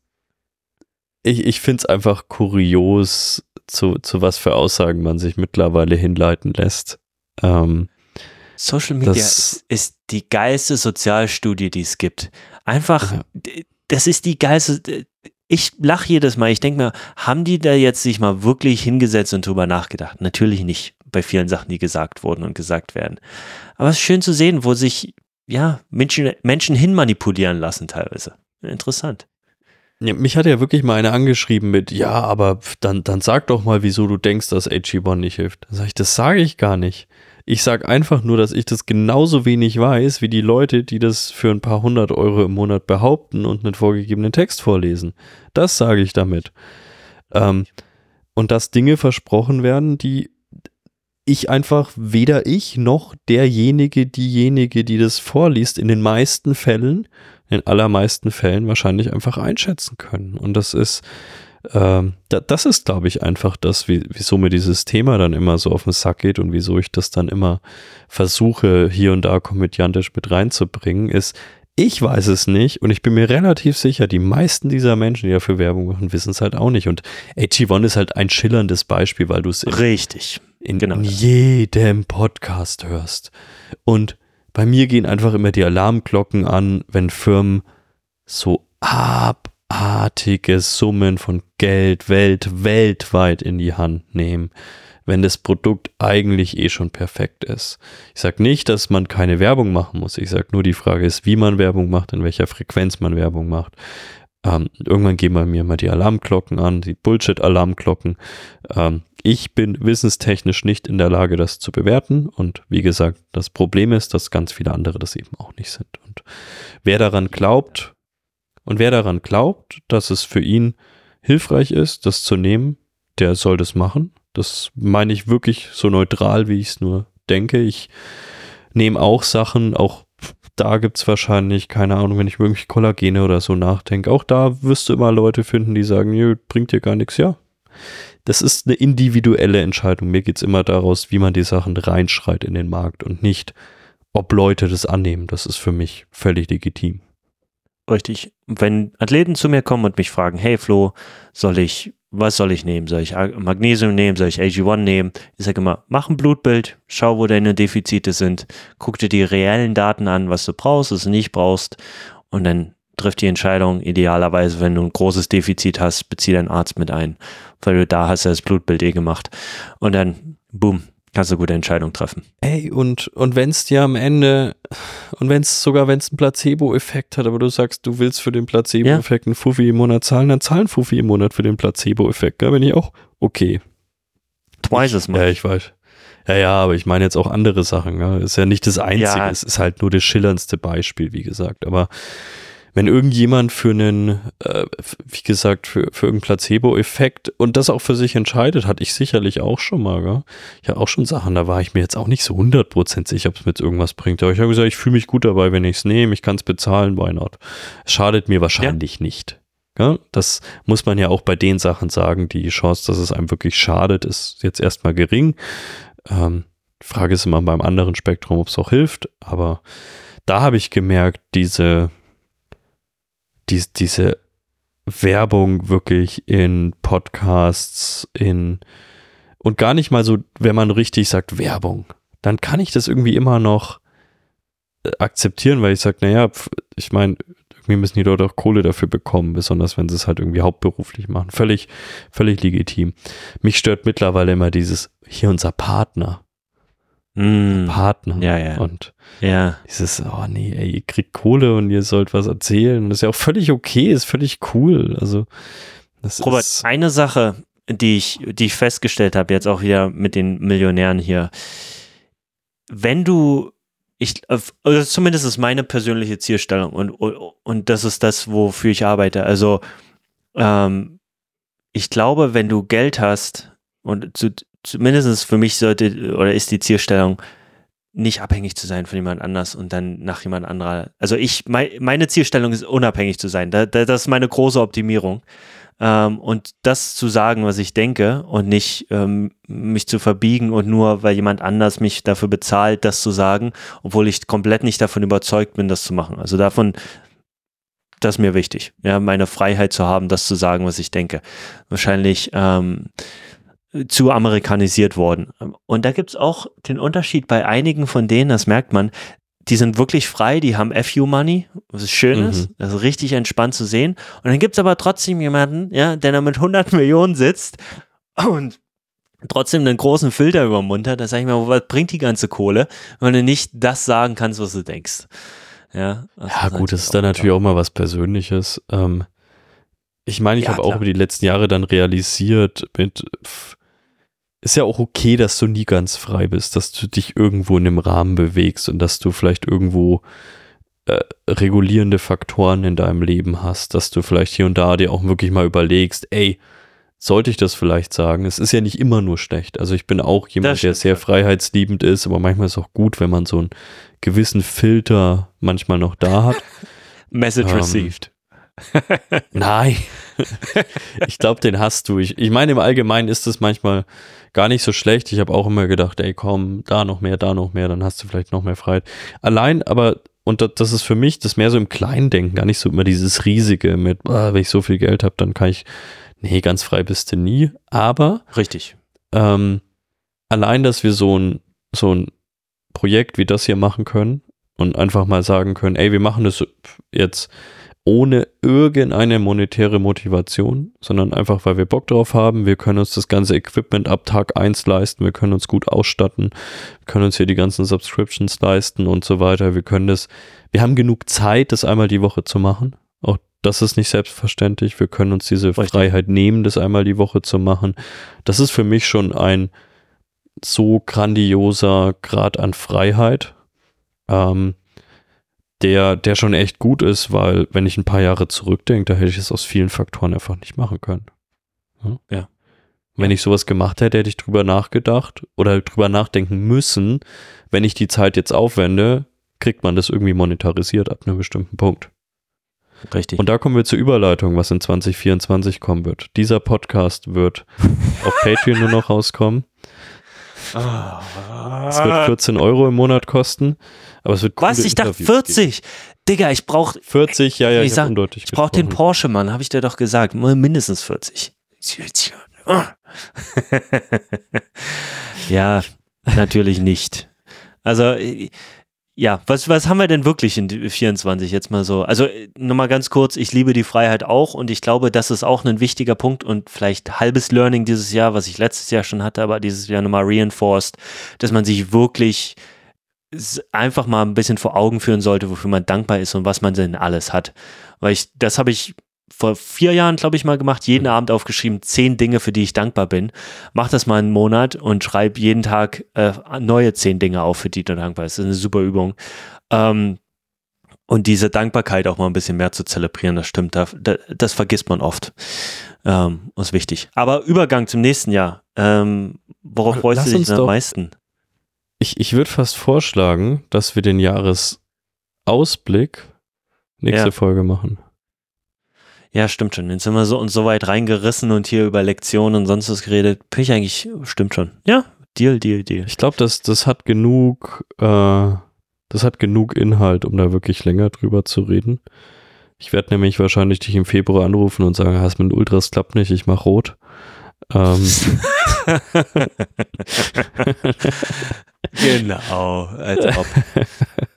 ich, ich finde es einfach kurios, zu, zu was für Aussagen man sich mittlerweile hinleiten lässt. Ähm, Social Media ist, ist, die geilste Sozialstudie, die es gibt. Einfach, ja. das ist die geilste, ich lache jedes Mal. Ich denke mir, haben die da jetzt sich mal wirklich hingesetzt und drüber nachgedacht? Natürlich nicht bei vielen Sachen, die gesagt wurden und gesagt werden. Aber es ist schön zu sehen, wo sich ja Menschen, Menschen hinmanipulieren lassen teilweise. Interessant. Ja, mich hat ja wirklich mal einer angeschrieben mit, ja, aber dann, dann sag doch mal, wieso du denkst, dass AG1 nicht hilft. Dann sage ich, das sage ich gar nicht. Ich sage einfach nur, dass ich das genauso wenig weiß wie die Leute, die das für ein paar hundert Euro im Monat behaupten und einen vorgegebenen Text vorlesen. Das sage ich damit. Ähm, und dass Dinge versprochen werden, die ich einfach weder ich noch derjenige, diejenige, die das vorliest, in den meisten Fällen, in allermeisten Fällen wahrscheinlich einfach einschätzen können. Und das ist ähm, da, das ist, glaube ich, einfach das, wie, wieso mir dieses Thema dann immer so auf den Sack geht und wieso ich das dann immer versuche, hier und da komödiantisch mit reinzubringen, ist, ich weiß es nicht und ich bin mir relativ sicher, die meisten dieser Menschen, die dafür Werbung machen, wissen es halt auch nicht. Und AG1 ist halt ein schillerndes Beispiel, weil du es Richtig. In, genau. in jedem Podcast hörst. Und bei mir gehen einfach immer die Alarmglocken an, wenn Firmen so ab abartige Summen von Geld Welt, weltweit in die Hand nehmen, wenn das Produkt eigentlich eh schon perfekt ist. Ich sage nicht, dass man keine Werbung machen muss. Ich sage nur, die Frage ist, wie man Werbung macht, in welcher Frequenz man Werbung macht. Ähm, irgendwann gehen bei mir mal die Alarmglocken an, die Bullshit-Alarmglocken. Ähm, ich bin wissenstechnisch nicht in der Lage, das zu bewerten. Und wie gesagt, das Problem ist, dass ganz viele andere das eben auch nicht sind. Und wer daran glaubt, und wer daran glaubt, dass es für ihn hilfreich ist, das zu nehmen, der soll das machen. Das meine ich wirklich so neutral, wie ich es nur denke. Ich nehme auch Sachen, auch da gibt es wahrscheinlich, keine Ahnung, wenn ich irgendwelche Kollagene oder so nachdenke, auch da wirst du immer Leute finden, die sagen, Nö, bringt dir gar nichts. Ja, das ist eine individuelle Entscheidung. Mir geht es immer daraus, wie man die Sachen reinschreit in den Markt und nicht, ob Leute das annehmen. Das ist für mich völlig legitim. Richtig. Wenn Athleten zu mir kommen und mich fragen, hey Flo, soll ich was soll ich nehmen? Soll ich Magnesium nehmen? Soll ich AG1 nehmen? Ich sage immer, mach ein Blutbild, schau, wo deine Defizite sind, guck dir die reellen Daten an, was du brauchst, was du nicht brauchst und dann triff die Entscheidung. Idealerweise, wenn du ein großes Defizit hast, bezieh deinen Arzt mit ein, weil du da hast ja das Blutbild eh gemacht und dann, boom, kannst du gute Entscheidung treffen. Ey, und, und wenn es dir am Ende, und wenn es sogar, wenn es einen Placebo-Effekt hat, aber du sagst, du willst für den Placebo-Effekt ja. einen Fuffi im Monat zahlen, dann zahlen Fuffi im Monat für den Placebo-Effekt. Da bin ich auch okay. Twice as much. Ja, ich weiß. Ja, ja, aber ich meine jetzt auch andere Sachen. Ja. Ist ja nicht das Einzige, ja. es ist halt nur das schillerndste Beispiel, wie gesagt. Aber wenn irgendjemand für einen, äh, wie gesagt, für, für irgendeinen Placebo-Effekt und das auch für sich entscheidet, hatte ich sicherlich auch schon mal. Gell? Ich habe auch schon Sachen, da war ich mir jetzt auch nicht so 100% sicher, ob es mir jetzt irgendwas bringt. Aber ich habe gesagt, ich fühle mich gut dabei, wenn ich es nehme, ich kann es bezahlen, why not? Es schadet mir wahrscheinlich ja. nicht. Ja, das muss man ja auch bei den Sachen sagen. Die Chance, dass es einem wirklich schadet, ist jetzt erstmal gering. Ähm, die Frage ist immer beim anderen Spektrum, ob es auch hilft. Aber da habe ich gemerkt, diese, die, diese Werbung wirklich in Podcasts, in und gar nicht mal so, wenn man richtig sagt Werbung, dann kann ich das irgendwie immer noch äh, akzeptieren, weil ich sage, naja, ich meine, irgendwie müssen die Leute auch Kohle dafür bekommen, besonders wenn sie es halt irgendwie hauptberuflich machen. Völlig, völlig legitim. Mich stört mittlerweile immer dieses, hier unser Partner mm. Partner. Ja, ja. Und ja. dieses, oh nee, ey, ihr kriegt Kohle und ihr sollt was erzählen. Das ist ja auch völlig okay, ist völlig cool. Also, das Robert, ist eine Sache, die ich, die ich festgestellt habe, jetzt auch wieder mit den Millionären hier. Wenn du ich, also zumindest ist meine persönliche Zielstellung und, und, und das ist das, wofür ich arbeite. Also, ähm, ich glaube, wenn du Geld hast und zu, zumindest für mich sollte oder ist die Zielstellung, nicht abhängig zu sein von jemand anders und dann nach jemand anderer. Also ich, mein, meine Zielstellung ist unabhängig zu sein. Da, da, das ist meine große Optimierung. Ähm, und das zu sagen, was ich denke und nicht ähm, mich zu verbiegen und nur, weil jemand anders mich dafür bezahlt, das zu sagen, obwohl ich komplett nicht davon überzeugt bin, das zu machen. Also davon, das ist mir wichtig, ja, meine Freiheit zu haben, das zu sagen, was ich denke. Wahrscheinlich ähm, zu amerikanisiert worden. Und da gibt es auch den Unterschied bei einigen von denen, das merkt man, die sind wirklich frei, die haben FU-Money, was schön mhm. ist, das ist richtig entspannt zu sehen. Und dann gibt es aber trotzdem jemanden, ja, der da mit 100 Millionen sitzt und trotzdem einen großen Filter über den Mund hat. Da sag ich mal, was bringt die ganze Kohle, wenn du nicht das sagen kannst, was du denkst. Ja, ja gut, das ist dann natürlich auch mal was Persönliches. Ähm, ich meine, ich ja, habe auch über die letzten Jahre dann realisiert, mit ist ja auch okay, dass du nie ganz frei bist, dass du dich irgendwo in einem Rahmen bewegst und dass du vielleicht irgendwo äh, regulierende Faktoren in deinem Leben hast, dass du vielleicht hier und da dir auch wirklich mal überlegst, ey, sollte ich das vielleicht sagen? Es ist ja nicht immer nur schlecht. Also ich bin auch jemand, der sehr freiheitsliebend ist, aber manchmal ist es auch gut, wenn man so einen gewissen Filter manchmal noch da hat. <laughs> Message ähm, received. Nein. <laughs> ich glaube, den hast du. Ich, ich meine, im Allgemeinen ist es manchmal gar nicht so schlecht. Ich habe auch immer gedacht, ey, komm, da noch mehr, da noch mehr, dann hast du vielleicht noch mehr Freiheit. Allein, aber, und das ist für mich das mehr so im Kleinen denken, gar nicht so immer dieses Riesige mit, ah, wenn ich so viel Geld habe, dann kann ich, nee, ganz frei bist du nie. Aber. Richtig. Ähm, allein, dass wir so ein, so ein Projekt wie das hier machen können und einfach mal sagen können, ey, wir machen das jetzt ohne irgendeine monetäre Motivation, sondern einfach, weil wir Bock drauf haben. Wir können uns das ganze Equipment ab Tag 1 leisten, wir können uns gut ausstatten, können uns hier die ganzen Subscriptions leisten und so weiter. Wir können das, wir haben genug Zeit, das einmal die Woche zu machen. Auch das ist nicht selbstverständlich. Wir können uns diese Richtig. Freiheit nehmen, das einmal die Woche zu machen. Das ist für mich schon ein so grandioser Grad an Freiheit, ähm, der, der schon echt gut ist, weil wenn ich ein paar Jahre zurückdenke, da hätte ich es aus vielen Faktoren einfach nicht machen können. Ja. Ja. Wenn ich sowas gemacht hätte, hätte ich drüber nachgedacht oder drüber nachdenken müssen, wenn ich die Zeit jetzt aufwende, kriegt man das irgendwie monetarisiert ab einem bestimmten Punkt. Richtig. Und da kommen wir zur Überleitung, was in 2024 kommen wird. Dieser Podcast wird <laughs> auf Patreon nur noch rauskommen. Es wird 14 Euro im Monat kosten, aber es wird Ah. Was? Ich dachte Interviews geben. 40. Digga, ich brauch, 40, ja, ja, Ich ich, sag, ich brauch den. Porsche, Mann, habe ich dir doch gesagt. Mindestens 40. <laughs> ja, natürlich nicht. Also, äh, ja, was, was haben wir denn wirklich in 24 jetzt mal so? Also, äh, nochmal ganz kurz, ich liebe die Freiheit auch und ich glaube, das ist auch ein wichtiger Punkt und vielleicht halbes Learning dieses Jahr, was ich letztes Jahr schon hatte, aber dieses Jahr nochmal reinforced, dass man sich wirklich einfach mal ein bisschen vor Augen führen sollte, wofür man dankbar ist und was man denn alles hat. Weil ich, das habe ich vor vier Jahren, glaube ich, mal gemacht, jeden Abend aufgeschrieben, zehn Dinge, für die ich dankbar bin. Mach das mal einen Monat und schreib jeden Tag äh, neue zehn Dinge auf, für die du dankbar bist. Das ist eine super Übung. Ähm, und diese Dankbarkeit auch mal ein bisschen mehr zu zelebrieren, das stimmt, da, da, das vergisst man oft. Ähm, ist wichtig. Aber Übergang zum nächsten Jahr. Ähm, worauf Lass freust du dich am meisten? Ich, ich würde fast vorschlagen, dass wir den Jahresausblick nächste Ja. Folge machen. Ja, stimmt schon. Jetzt sind wir so und so weit reingerissen und hier über Lektionen und sonst was geredet. Bin ich eigentlich, stimmt schon. Ja, Deal, Deal, Deal. Ich glaube, das, das hat genug, äh, das hat genug Inhalt, um da wirklich länger drüber zu reden. Ich werde nämlich wahrscheinlich dich im Februar anrufen und sagen, hast mit Ultras klappt nicht, ich mach rot. Ähm, <laughs> <laughs> <laughs> genau, als ob.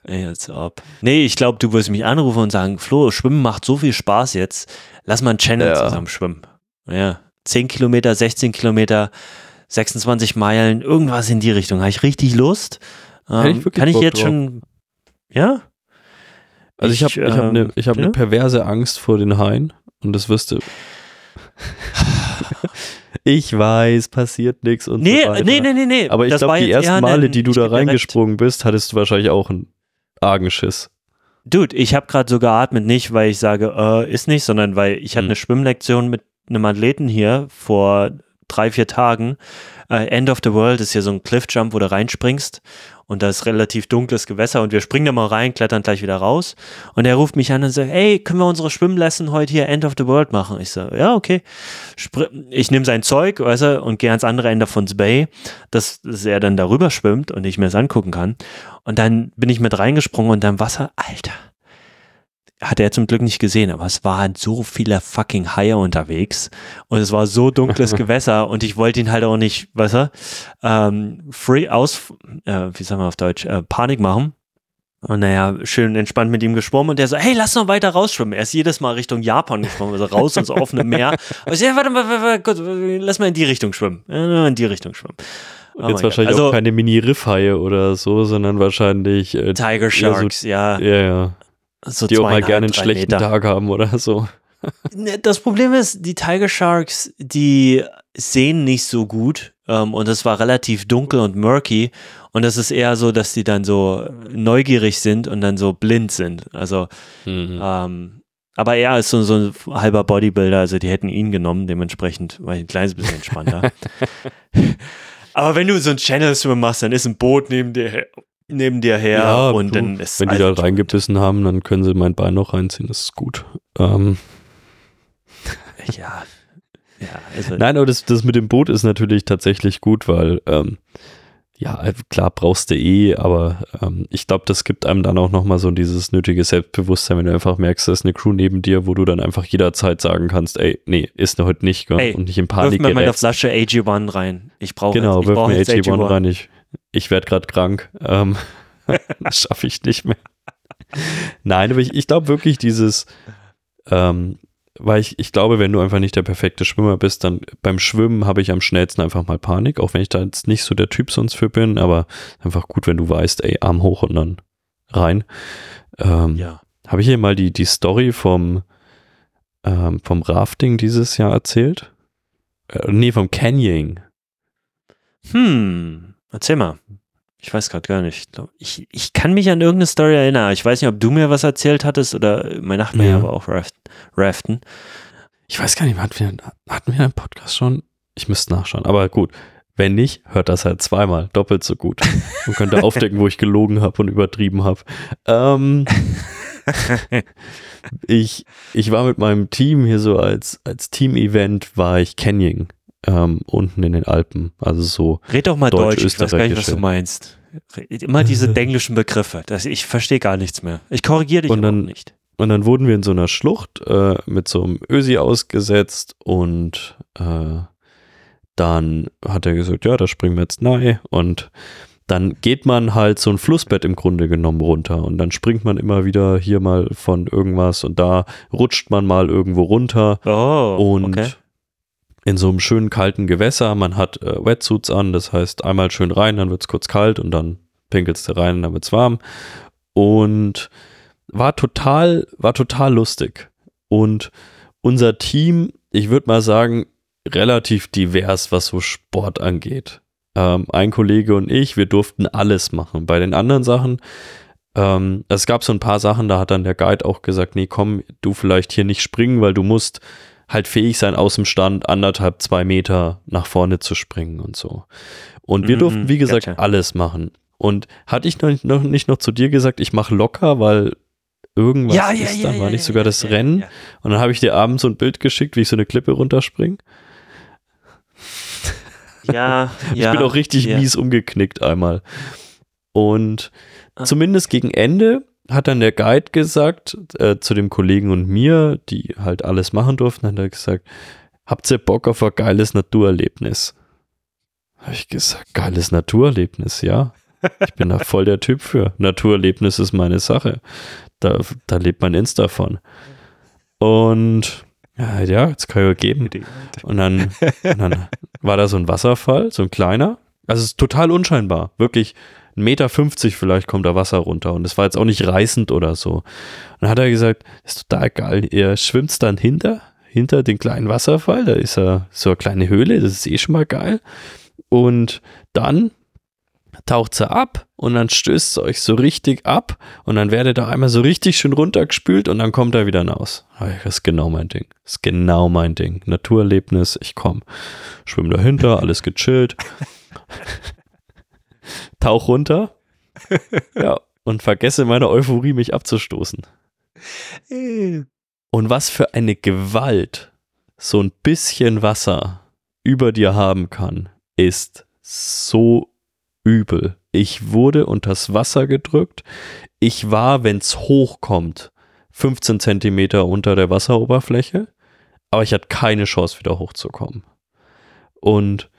Als ob. Nee, ich glaube, du wirst mich anrufen und sagen, Flo, Schwimmen macht so viel Spaß jetzt. Lass mal einen Channel Ja. zusammen schwimmen. Ja. 10 Kilometer, 16 Kilometer, 26 Meilen, irgendwas in die Richtung. Habe ich richtig Lust? Ich Ähm, wirklich kann ich jetzt drauf. schon. Ja? also ich habe ich hab ähm, eine ich hab ja? ne perverse Angst vor den Haien und das wirst du. <laughs> ich weiß, passiert nichts und Nee, so weiter. nee, nee, nee, nee. Aber ich glaube, die ersten Male, die du da reingesprungen bist, hattest du wahrscheinlich auch einen argen Schiss. Dude, ich habe gerade so geatmet, nicht weil ich sage, äh, ist nicht, sondern weil ich hatte Hm. eine Schwimmlektion mit einem Athleten hier vor drei, vier Tagen. Äh, End of the World ist hier so ein Cliffjump, wo du reinspringst und da ist relativ dunkles Gewässer und wir springen da mal rein, klettern gleich wieder raus und er ruft mich an und sagt, hey, können wir unsere Schwimmlesson heute hier End of the World machen? Ich sage, ja, okay. Spr ich nehme sein Zeug, weißt du, und gehe ans andere Ende von Bay, dass, dass er dann darüber schwimmt und ich mir das angucken kann. Und dann bin ich mit reingesprungen und dann Wasser, Alter. Hat er zum Glück nicht gesehen, aber es waren so viele fucking Haie unterwegs und es war so dunkles <laughs> Gewässer und ich wollte ihn halt auch nicht, weißt du, ähm, free aus, äh, wie sagen wir auf Deutsch, äh, Panik machen. Und naja, schön entspannt mit ihm geschwommen und der so, hey, lass noch weiter rausschwimmen. Er ist jedes Mal Richtung Japan geschwommen, also raus ins offene <laughs> Meer. Und ich so, ja, warte mal, warte, warte, gut, lass mal in die Richtung schwimmen. Ja, in die Richtung schwimmen. Und Oh jetzt wahrscheinlich. Also- auch keine Mini-Riffhaie oder so, sondern wahrscheinlich äh, Tiger so- Sharks, ja. ja, ja, So die auch mal gerne einen schlechten Meter. Tag haben oder so. <laughs> Ne, Das Problem ist, die Tiger Sharks, die sehen nicht so gut ähm, und es war relativ dunkel und murky und es ist eher so, dass die dann so neugierig sind und dann so blind sind. Also, Mhm. ähm, aber er ist so, so ein halber Bodybuilder, also die hätten ihn genommen, dementsprechend war ich ein kleines bisschen entspannter. <laughs> aber wenn du so ein Channel Swim machst, dann ist ein Boot neben dir her, neben dir her und du, dann ist wenn die da reingebissen haben, dann können sie mein Bein noch reinziehen, das ist gut. Ähm, <laughs> Ja. Ja, also nein, aber das, das mit dem Boot ist natürlich tatsächlich gut, weil ähm, ja, klar brauchst du eh, aber ähm, ich glaube, das gibt einem dann auch nochmal so dieses nötige Selbstbewusstsein, wenn du einfach merkst, da ist eine Crew neben dir, wo du dann einfach jederzeit sagen kannst, ey, nee, ist ne heute nicht gell? Ey, und nicht in wirf Panik mir mal eine gerätst. Flasche AG1 rein. Ich brauche Genau, wirf mir jetzt AG1 rein. Ich, ich werde gerade krank. Ähm, <laughs> das schaffe ich nicht mehr. Nein, aber ich, ich glaube wirklich dieses, ähm, weil ich, ich glaube, wenn du einfach nicht der perfekte Schwimmer bist, dann beim Schwimmen habe ich am schnellsten einfach mal Panik, auch wenn ich da jetzt nicht so der Typ sonst für bin, aber einfach gut, wenn du weißt, ey, Arm hoch und dann rein. Ähm, Ja. habe ich hier mal die, die Story vom ähm, vom Rafting dieses Jahr erzählt? Äh, nee, vom Canyoning. Hm, erzähl mal. Ich weiß gerade gar nicht. Ich, ich kann mich an irgendeine Story erinnern. Ich weiß nicht, ob du mir was erzählt hattest oder mein Nachbar ja. aber auch raften. Ich weiß gar nicht, hatten wir, hatten wir einen Podcast schon? Ich müsste nachschauen. Aber gut, wenn nicht, hört das halt zweimal, doppelt so gut. Und könnt <laughs> aufdecken, wo ich gelogen habe und übertrieben habe. Ähm, <laughs> ich, ich war mit meinem Team hier so als, als Team-Event, war ich Canyoning ähm, unten in den Alpen. Also so. Red doch mal Deutsch, Deutsch ich weiß gar nicht, was du meinst. Immer diese <laughs> englischen Begriffe. Das, ich verstehe gar nichts mehr. Ich korrigiere dich und dann, nicht. Und dann wurden wir in so einer Schlucht äh, mit so einem Ösi ausgesetzt und äh, dann hat er gesagt, ja, da springen wir jetzt nahe und dann geht man halt so ein Flussbett im Grunde genommen runter und dann springt man immer wieder hier mal von irgendwas und da rutscht man mal irgendwo runter oh, und okay. In so einem schönen kalten Gewässer, man hat äh, Wetsuits an, das heißt einmal schön rein, dann wird es kurz kalt und dann pinkelst du rein und dann wird es warm und war total, war total lustig und unser Team, ich würde mal sagen, relativ divers, was so Sport angeht. Ähm, ein Kollege und ich, wir durften alles machen. Bei den anderen Sachen, ähm, es gab so ein paar Sachen, da hat dann der Guide auch gesagt, nee, komm, du vielleicht hier nicht springen, weil du musst halt fähig sein, aus dem Stand anderthalb, zwei Meter nach vorne zu springen und so. Und wir mm, durften, wie gesagt, gotcha. alles machen. Und hatte ich noch, noch nicht noch zu dir gesagt, ich mache locker, weil irgendwas ja, ja, ist, ja, dann war nicht sogar das Rennen. Und dann habe ich dir abends so ein Bild geschickt, wie ich so eine Klippe runterspringe. <laughs> Ja, ich ja, bin auch richtig ja. mies umgeknickt einmal. Und ah. zumindest gegen Ende hat dann der Guide gesagt, äh, zu dem Kollegen und mir, die halt alles machen durften, hat er gesagt, habt ihr Bock auf ein geiles Naturerlebnis? Habe ich gesagt, geiles Naturerlebnis, ja. Ich bin da voll der Typ für. Naturerlebnis ist meine Sache. Da, da lebt mein Insta von. Und ja, ja, jetzt kann ich ja geben. Und dann, und dann war da so ein Wasserfall, so ein kleiner. Also es ist total unscheinbar. Wirklich 1,50 Meter vielleicht kommt da Wasser runter. Und es war jetzt auch nicht reißend oder so. Und dann hat er gesagt, ist total geil. Ihr schwimmt dann hinter, hinter den kleinen Wasserfall. Da ist ja so eine kleine Höhle, das ist eh schon mal geil. Und dann taucht sie ab und dann stößt sie euch so richtig ab und dann werdet ihr einmal so richtig schön runtergespült und dann kommt er wieder hinaus. Das ist genau mein Ding. Das ist genau mein Ding. Naturerlebnis, ich komm. Schwimm dahinter, alles gechillt. <laughs> Tauch runter. <laughs> Ja, und vergesse meine Euphorie, mich abzustoßen. Und was für eine Gewalt so ein bisschen Wasser über dir haben kann, ist so übel. Ich wurde unters Wasser gedrückt. Ich war, wenn es hochkommt, 15 Zentimeter unter der Wasseroberfläche, aber ich hatte keine Chance, wieder hochzukommen. Und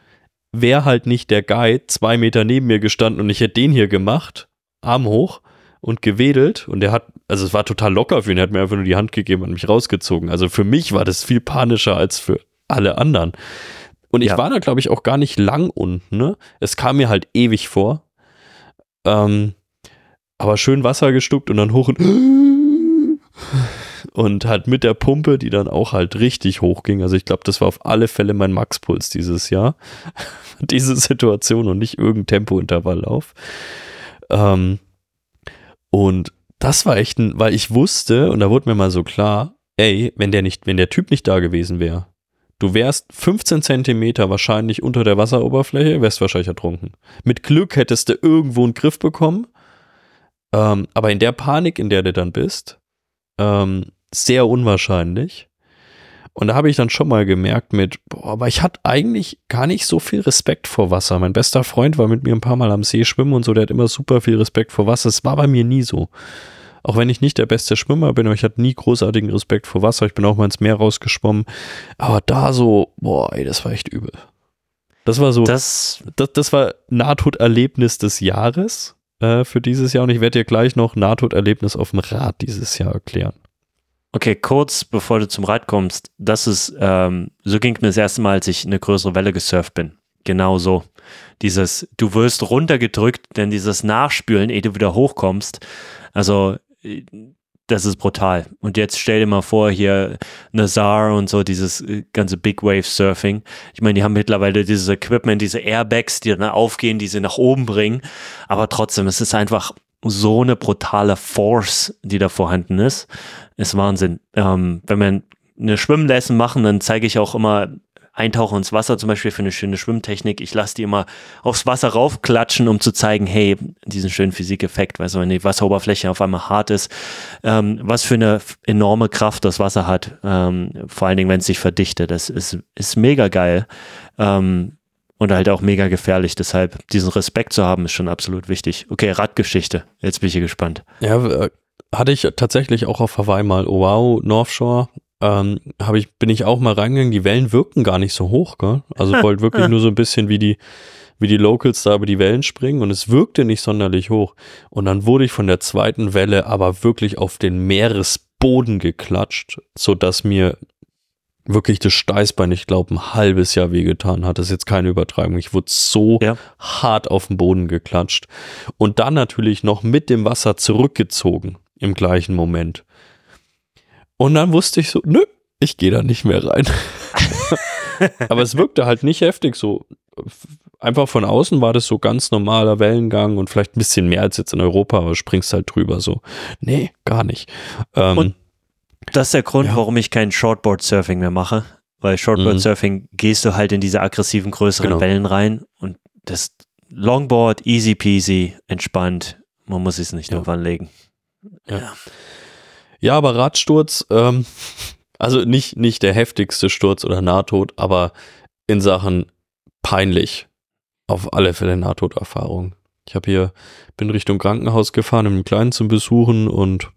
wäre halt nicht der Guide zwei Meter neben mir gestanden und ich hätte den hier gemacht, Arm hoch und gewedelt und der hat, also es war total locker für ihn, er hat mir einfach nur die Hand gegeben und mich rausgezogen. Also für mich war das viel panischer als für alle anderen. Und ich ja. war da, glaube ich, auch gar nicht lang unten. Ne? Es kam mir halt ewig vor. Ähm, aber schön Wasser gestuckt und dann hoch und und halt mit der Pumpe, die dann auch halt richtig hoch ging. Also ich glaube, das war auf alle Fälle mein Maxpuls dieses Jahr. <laughs> Diese Situation und nicht irgendein Tempointervalllauf. Ähm, und das war echt ein, weil ich wusste, und da wurde mir mal so klar, ey, wenn der nicht, wenn der Typ nicht da gewesen wäre, Du wärst 15 Zentimeter wahrscheinlich unter der Wasseroberfläche, wärst wahrscheinlich ertrunken. Mit Glück hättest du irgendwo einen Griff bekommen. Ähm, aber in der Panik, in der du dann bist, ähm, sehr unwahrscheinlich. Und da habe ich dann schon mal gemerkt mit, boah, aber ich hatte eigentlich gar nicht so viel Respekt vor Wasser. Mein bester Freund war mit mir ein paar Mal am See schwimmen und so, der hat immer super viel Respekt vor Wasser. Es war bei mir nie so. Auch wenn ich nicht der beste Schwimmer bin, aber ich hatte nie großartigen Respekt vor Wasser. Ich bin auch mal ins Meer rausgeschwommen. Aber da so, boah, ey, das war echt übel. Das war so, das, das, das war Nahtoderlebnis des Jahres äh, für dieses Jahr. Und ich werde dir gleich noch Nahtoderlebnis auf dem Rad dieses Jahr erklären. Okay, kurz bevor du zum Rad kommst, das ist, ähm, so ging mir das erste Mal, als ich eine größere Welle gesurft bin. Genau so. Dieses, du wirst runtergedrückt, denn dieses Nachspülen, ehe du wieder hochkommst. Also das ist brutal. Und jetzt stell dir mal vor, hier Nazar und so, dieses äh, ganze Big Wave Surfing. Ich meine, die haben mittlerweile dieses Equipment, diese Airbags, die dann aufgehen, die sie nach oben bringen. Aber trotzdem, es ist einfach so eine brutale Force, die da vorhanden ist. Ist Wahnsinn. Ähm, wenn wir eine Schwimmlesson machen, dann zeige ich auch immer Eintauchen ins Wasser zum Beispiel für eine schöne Schwimmtechnik. Ich lasse die immer aufs Wasser raufklatschen, um zu zeigen, hey, diesen schönen Physikeffekt, weißt du, wenn die Wasseroberfläche auf einmal hart ist, ähm, was für eine enorme Kraft das Wasser hat, ähm, vor allen Dingen, wenn es sich verdichtet. Das ist, ist mega geil. Ähm, und halt auch mega gefährlich. Deshalb diesen Respekt zu haben, ist schon absolut wichtig. Okay, Radgeschichte. Jetzt bin ich hier gespannt. Ja, äh, hatte ich tatsächlich auch auf Hawaii mal. Wow, North Shore ähm, ich, bin ich auch mal reingegangen, die Wellen wirkten gar nicht so hoch, gell? Also wollte wirklich <laughs> nur so ein bisschen wie die, wie die Locals da über die Wellen springen und es wirkte nicht sonderlich hoch. Und dann wurde ich von der zweiten Welle aber wirklich auf den Meeresboden geklatscht, sodass mir wirklich das Steißbein, ich glaube, ein halbes Jahr wehgetan hat. Das ist jetzt keine Übertreibung. Ich wurde so ja. hart auf den Boden geklatscht. Und dann natürlich noch mit dem Wasser zurückgezogen im gleichen Moment. Und dann wusste ich so, nö, ich gehe da nicht mehr rein. <laughs> Aber es wirkte halt nicht heftig so. Einfach von außen war das so ganz normaler Wellengang und vielleicht ein bisschen mehr als jetzt in Europa, aber springst halt drüber so. Nee, gar nicht. Ähm, und das ist der Grund, ja. warum ich kein Shortboard-Surfing mehr mache. Weil Shortboard-Surfing mhm. gehst du halt in diese aggressiven, größeren genau. Wellen rein und das Longboard, easy peasy, entspannt. Man muss es nicht ja. nur anlegen. Ja. ja. Ja, aber Radsturz, ähm, <laughs> also nicht, nicht der heftigste Sturz oder Nahtod, aber in Sachen peinlich. Auf alle Fälle Nahtoderfahrung. Ich habe hier, bin Richtung Krankenhaus gefahren, um einen Kleinen zu besuchen und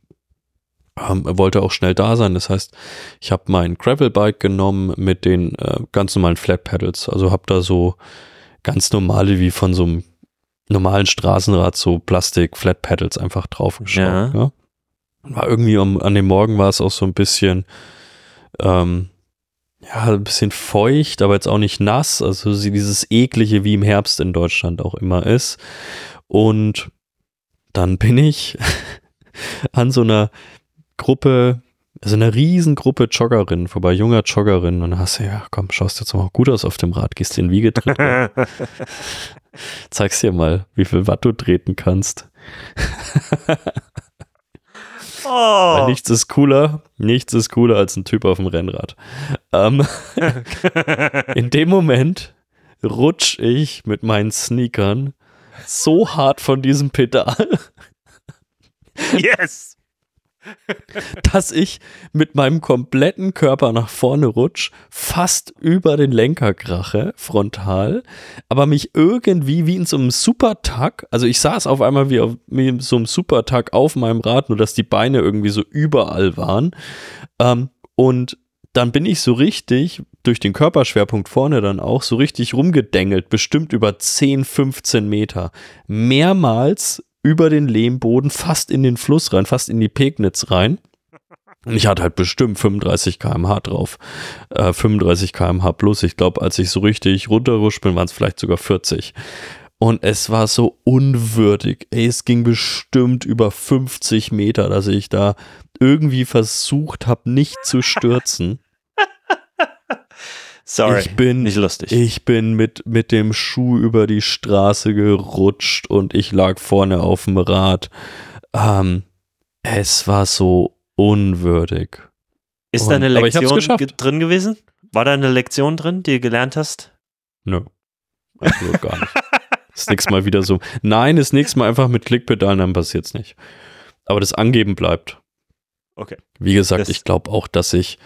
ähm, wollte auch schnell da sein. Das heißt, ich habe mein Gravelbike genommen mit den äh, ganz normalen Flat Pedals. Also habe da so ganz normale, wie von so einem normalen Straßenrad, so Plastik Flat Pedals einfach draufgeschraubt. Ja. ja war irgendwie um, an dem Morgen war es auch so ein bisschen, ähm, ja, ein bisschen feucht, aber jetzt auch nicht nass. Also dieses eklige, wie im Herbst in Deutschland auch immer ist. Und dann bin ich <laughs> an so einer Gruppe, also einer Riesengruppe Joggerinnen vorbei, junger Joggerinnen. Und dann hast du, ja, komm, schaust jetzt mal gut aus auf dem Rad, gehst in Wiegetritt. <laughs> Zeig's dir mal, wie viel Watt du treten kannst. Oh. Weil nichts ist cooler, nichts ist cooler als ein Typ auf dem Rennrad. Ähm, <laughs> in dem Moment rutsch ich mit meinen Sneakern so hart von diesem Pedal. Yes! Dass ich mit meinem kompletten Körper nach vorne rutsch, fast über den Lenker krache, frontal, aber mich irgendwie wie in so einem Supertag, also ich saß auf einmal wie, auf, wie in so einem Supertag auf meinem Rad, nur dass die Beine irgendwie so überall waren. Ähm, und dann bin ich so richtig durch den Körperschwerpunkt vorne dann auch so richtig rumgedengelt, bestimmt über 10, 15 Meter. Mehrmals über den Lehmboden fast in den Fluss rein, fast in die Pegnitz rein. Und ich hatte halt bestimmt 35 km/h drauf. Äh, 35 km/h plus. Ich glaube, als ich so richtig runterrutscht bin, waren es vielleicht sogar 40. Und es war so unwürdig. Ey, es ging bestimmt über 50 Meter, dass ich da irgendwie versucht habe, nicht zu stürzen. Sorry, ich bin, nicht lustig. Ich bin mit, mit dem Schuh über die Straße gerutscht und ich lag vorne auf dem Rad. Ähm, es war so unwürdig. Ist und, da eine Lektion drin gewesen? War da eine Lektion drin, die du gelernt hast? Nö. Absolut gar nicht. Das nächste Mal wieder so. Nein, das nächste Mal einfach mit Klickpedalen, dann passiert es nicht. Aber das Angeben bleibt. Okay. Wie gesagt, das ich glaube auch, dass ich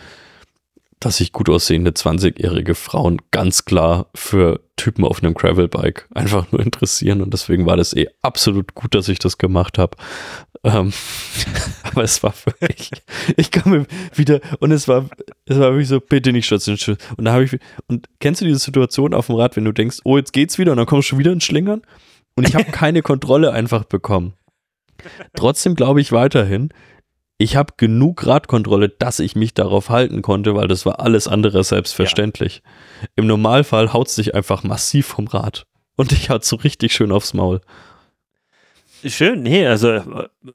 dass sich gut aussehende 20-jährige Frauen ganz klar für Typen auf einem Gravelbike einfach nur interessieren und deswegen war das eh absolut gut, dass ich das gemacht habe. Ähm, <laughs> aber es war wirklich, ich kam mir wieder und es war, es war wirklich so, bitte nicht stürzen. Und da habe ich, und kennst du diese Situation auf dem Rad, wenn du denkst, oh, jetzt geht's wieder und dann kommst du schon wieder ins Schlingern? Und ich habe <laughs> keine Kontrolle einfach bekommen. Trotzdem glaube ich weiterhin, ich habe genug Radkontrolle, dass ich mich darauf halten konnte, weil das war alles andere selbstverständlich. Ja. Im Normalfall haut es dich einfach massiv vom Rad. Und ich hatte so richtig schön aufs Maul. Schön, nee, also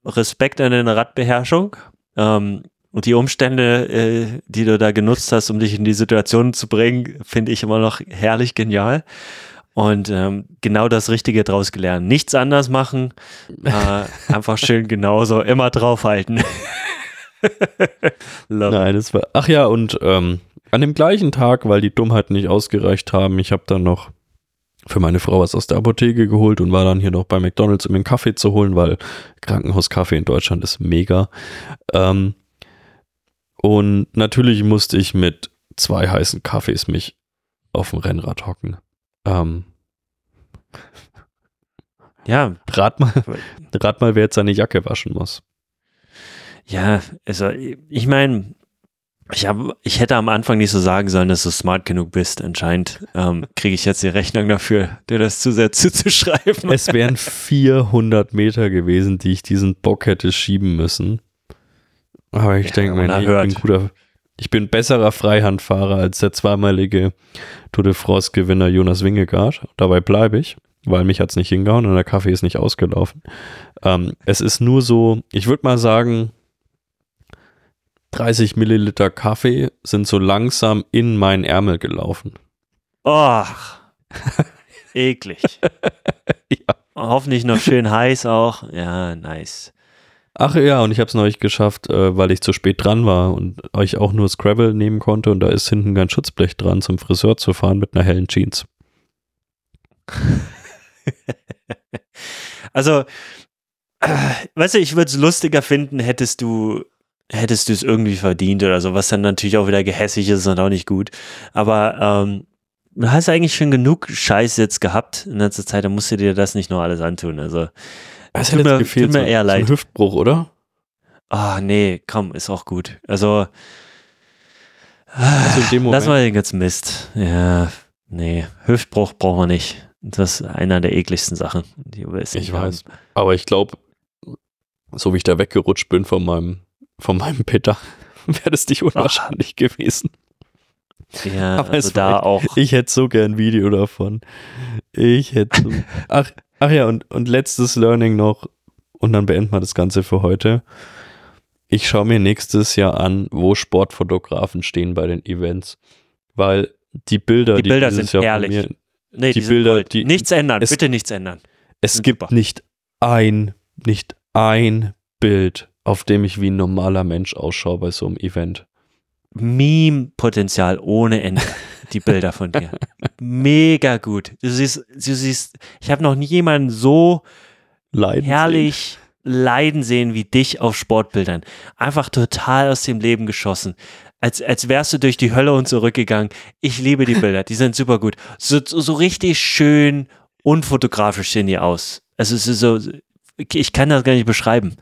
Respekt an deine Radbeherrschung. Ähm, und die Umstände, äh, die du da genutzt hast, um dich in die Situation zu bringen, finde ich immer noch herrlich genial. Und ähm, genau das Richtige draus gelernt. Nichts anders machen, äh, <laughs> einfach schön genauso, immer draufhalten. <laughs> Nein, das war. Ach ja, und ähm, an dem gleichen Tag, weil die Dummheiten nicht ausgereicht haben, ich habe dann noch für meine Frau was aus der Apotheke geholt und war dann hier noch bei McDonalds, um mir einen Kaffee zu holen, weil Krankenhauskaffee in Deutschland ist mega. Ähm, und natürlich musste ich mit zwei heißen Kaffees mich auf dem Rennrad hocken. Ähm, <laughs> ja. Rat mal, <laughs> rat mal, wer jetzt seine Jacke waschen muss. Ja, also ich meine, ich, hab, ich hätte am Anfang nicht so sagen sollen, dass du smart genug bist. Anscheinend ähm, kriege ich jetzt die Rechnung dafür, dir das zu sehr zuzuschreiben. Es wären 400 Meter gewesen, die ich diesen Bock hätte schieben müssen. Aber ich ja, denke mir, ich bin guter, ich bin besserer Freihandfahrer als der zweimalige Tour de France-Gewinner Jonas Wingegaard. Dabei bleibe ich, weil mich hat es nicht hingehauen und der Kaffee ist nicht ausgelaufen. Ähm, es ist nur so, ich würde mal sagen, 30 Milliliter Kaffee sind so langsam in meinen Ärmel gelaufen. Ach, <laughs> eklig. ja. Hoffentlich noch schön heiß auch. Ja, nice. Ach ja, und ich habe es neulich geschafft, äh, weil ich zu spät dran war und euch auch nur Scrabble nehmen konnte und da ist hinten kein Schutzblech dran, zum Friseur zu fahren mit einer hellen Jeans. <laughs> also, äh, weißt du, ich würde es lustiger finden, hättest du hättest du es irgendwie verdient oder so, was dann natürlich auch wieder gehässig ist und auch nicht gut. Aber ähm, du hast eigentlich schon genug Scheiß jetzt gehabt in letzter Zeit, da musst du dir das nicht nur alles antun. Also es tut mir, gefehlt, tut mir eher so, leid. So Hüftbruch, oder? Ah, nee, komm, ist auch gut. Also, also in dem Moment. lass mal jetzt Mist. Ja, nee, Hüftbruch brauchen wir nicht. Das ist einer der ekligsten Sachen, die wir Ich weiß. Haben. Aber ich glaube, so wie ich da weggerutscht bin von meinem, von meinem Peter, <laughs> wäre das nicht unwahrscheinlich Ach. gewesen. Ja, Aber also da war, auch. Ich hätte so gern ein Video davon. Ich hätte so. <laughs> Ach, Ach ja, und, und letztes Learning noch, und dann beenden wir das Ganze für heute. Ich schaue mir nächstes Jahr an, wo Sportfotografen stehen bei den Events. Weil die Bilder, die, die Bilder sind Jahr herrlich. Mir, nee, die, die Bilder, die, nichts ändern, es, bitte nichts ändern. Es gibt super. nicht ein, nicht ein Bild, auf dem ich wie ein normaler Mensch ausschaue bei so einem Event. Meme-Potenzial ohne Ende, <laughs> die Bilder von dir. Mega gut. Du siehst, du siehst, ich habe noch nie jemanden so leiden herrlich sehen. leiden sehen wie dich auf Sportbildern. Einfach total aus dem Leben geschossen. Als, als wärst du durch die Hölle und zurückgegangen. Ich liebe die Bilder, die sind super gut. So, so richtig schön unfotografisch sehen die aus. Also es ist so, ich kann das gar nicht beschreiben.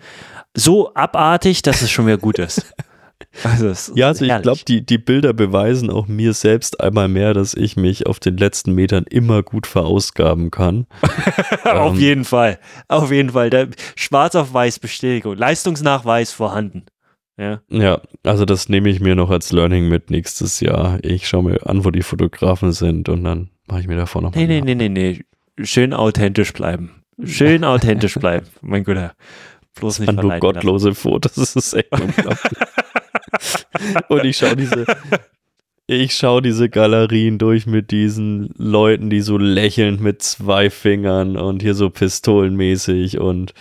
So abartig, dass es schon wieder gut ist. Also ja, also ich glaube, die, die Bilder beweisen auch mir selbst einmal mehr, dass ich mich auf den letzten Metern immer gut verausgaben kann. <laughs> auf ähm, jeden Fall. Auf jeden Fall. Der Schwarz auf Weiß Bestätigung. Leistungsnachweis vorhanden. Ja. ja, also das nehme ich mir noch als Learning mit nächstes Jahr. Ich schaue mir an, wo die Fotografen sind und dann mache ich mir davor noch Nee, nee, nee, nee, nee. Schön authentisch bleiben. Schön authentisch bleiben, mein Guter. Bloß nicht an du gottlose lassen. Fotos, das ist echt <laughs> unglaublich. <laughs> Und ich schaue diese, ich schaue diese Galerien durch mit diesen Leuten, die so lächelnd mit zwei Fingern und hier so pistolenmäßig und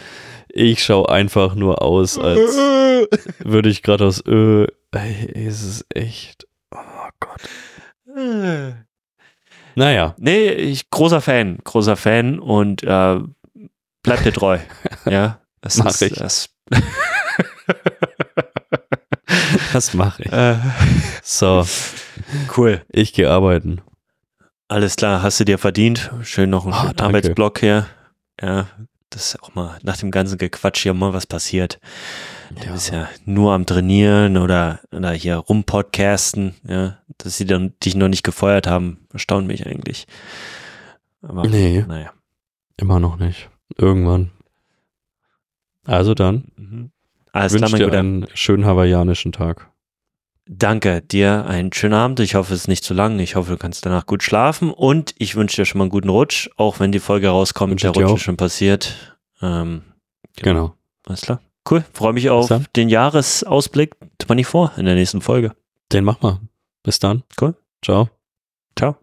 ich schaue einfach nur aus, als <laughs> würde ich gerade aus Ö. Ey, ist es echt. Oh Gott. Naja. Nee, ich großer Fan, großer Fan und äh, bleib dir treu. <laughs> ja, das Mach ist, ich. Das Das mache ich. Äh, so. Cool. Ich gehe arbeiten. Alles klar, hast du dir verdient. Schön noch ein oh, Arbeitsblock hier. Ja, das ist auch mal nach dem ganzen Gequatsch hier mal was passiert. Du ja. bist ja nur am Trainieren oder, oder hier rumpodcasten, ja, dass sie dann dich noch nicht gefeuert haben, erstaunt mich eigentlich. Aber nee, naja. Immer noch nicht. Irgendwann. Also dann. Mhm. Alles klar, mein dir Guter. einen schönen hawaiianischen Tag. Danke dir, einen schönen Abend. Ich hoffe, es ist nicht zu lang. Ich hoffe, du kannst danach gut schlafen. Und ich wünsche dir schon mal einen guten Rutsch, auch wenn die Folge rauskommt, der Rutsch ist schon passiert. Ähm, genau. genau. Alles klar. Cool, freue mich auf den Jahresausblick 24 in der nächsten Folge. Den machen wir. Bis dann. Cool. Ciao. Ciao.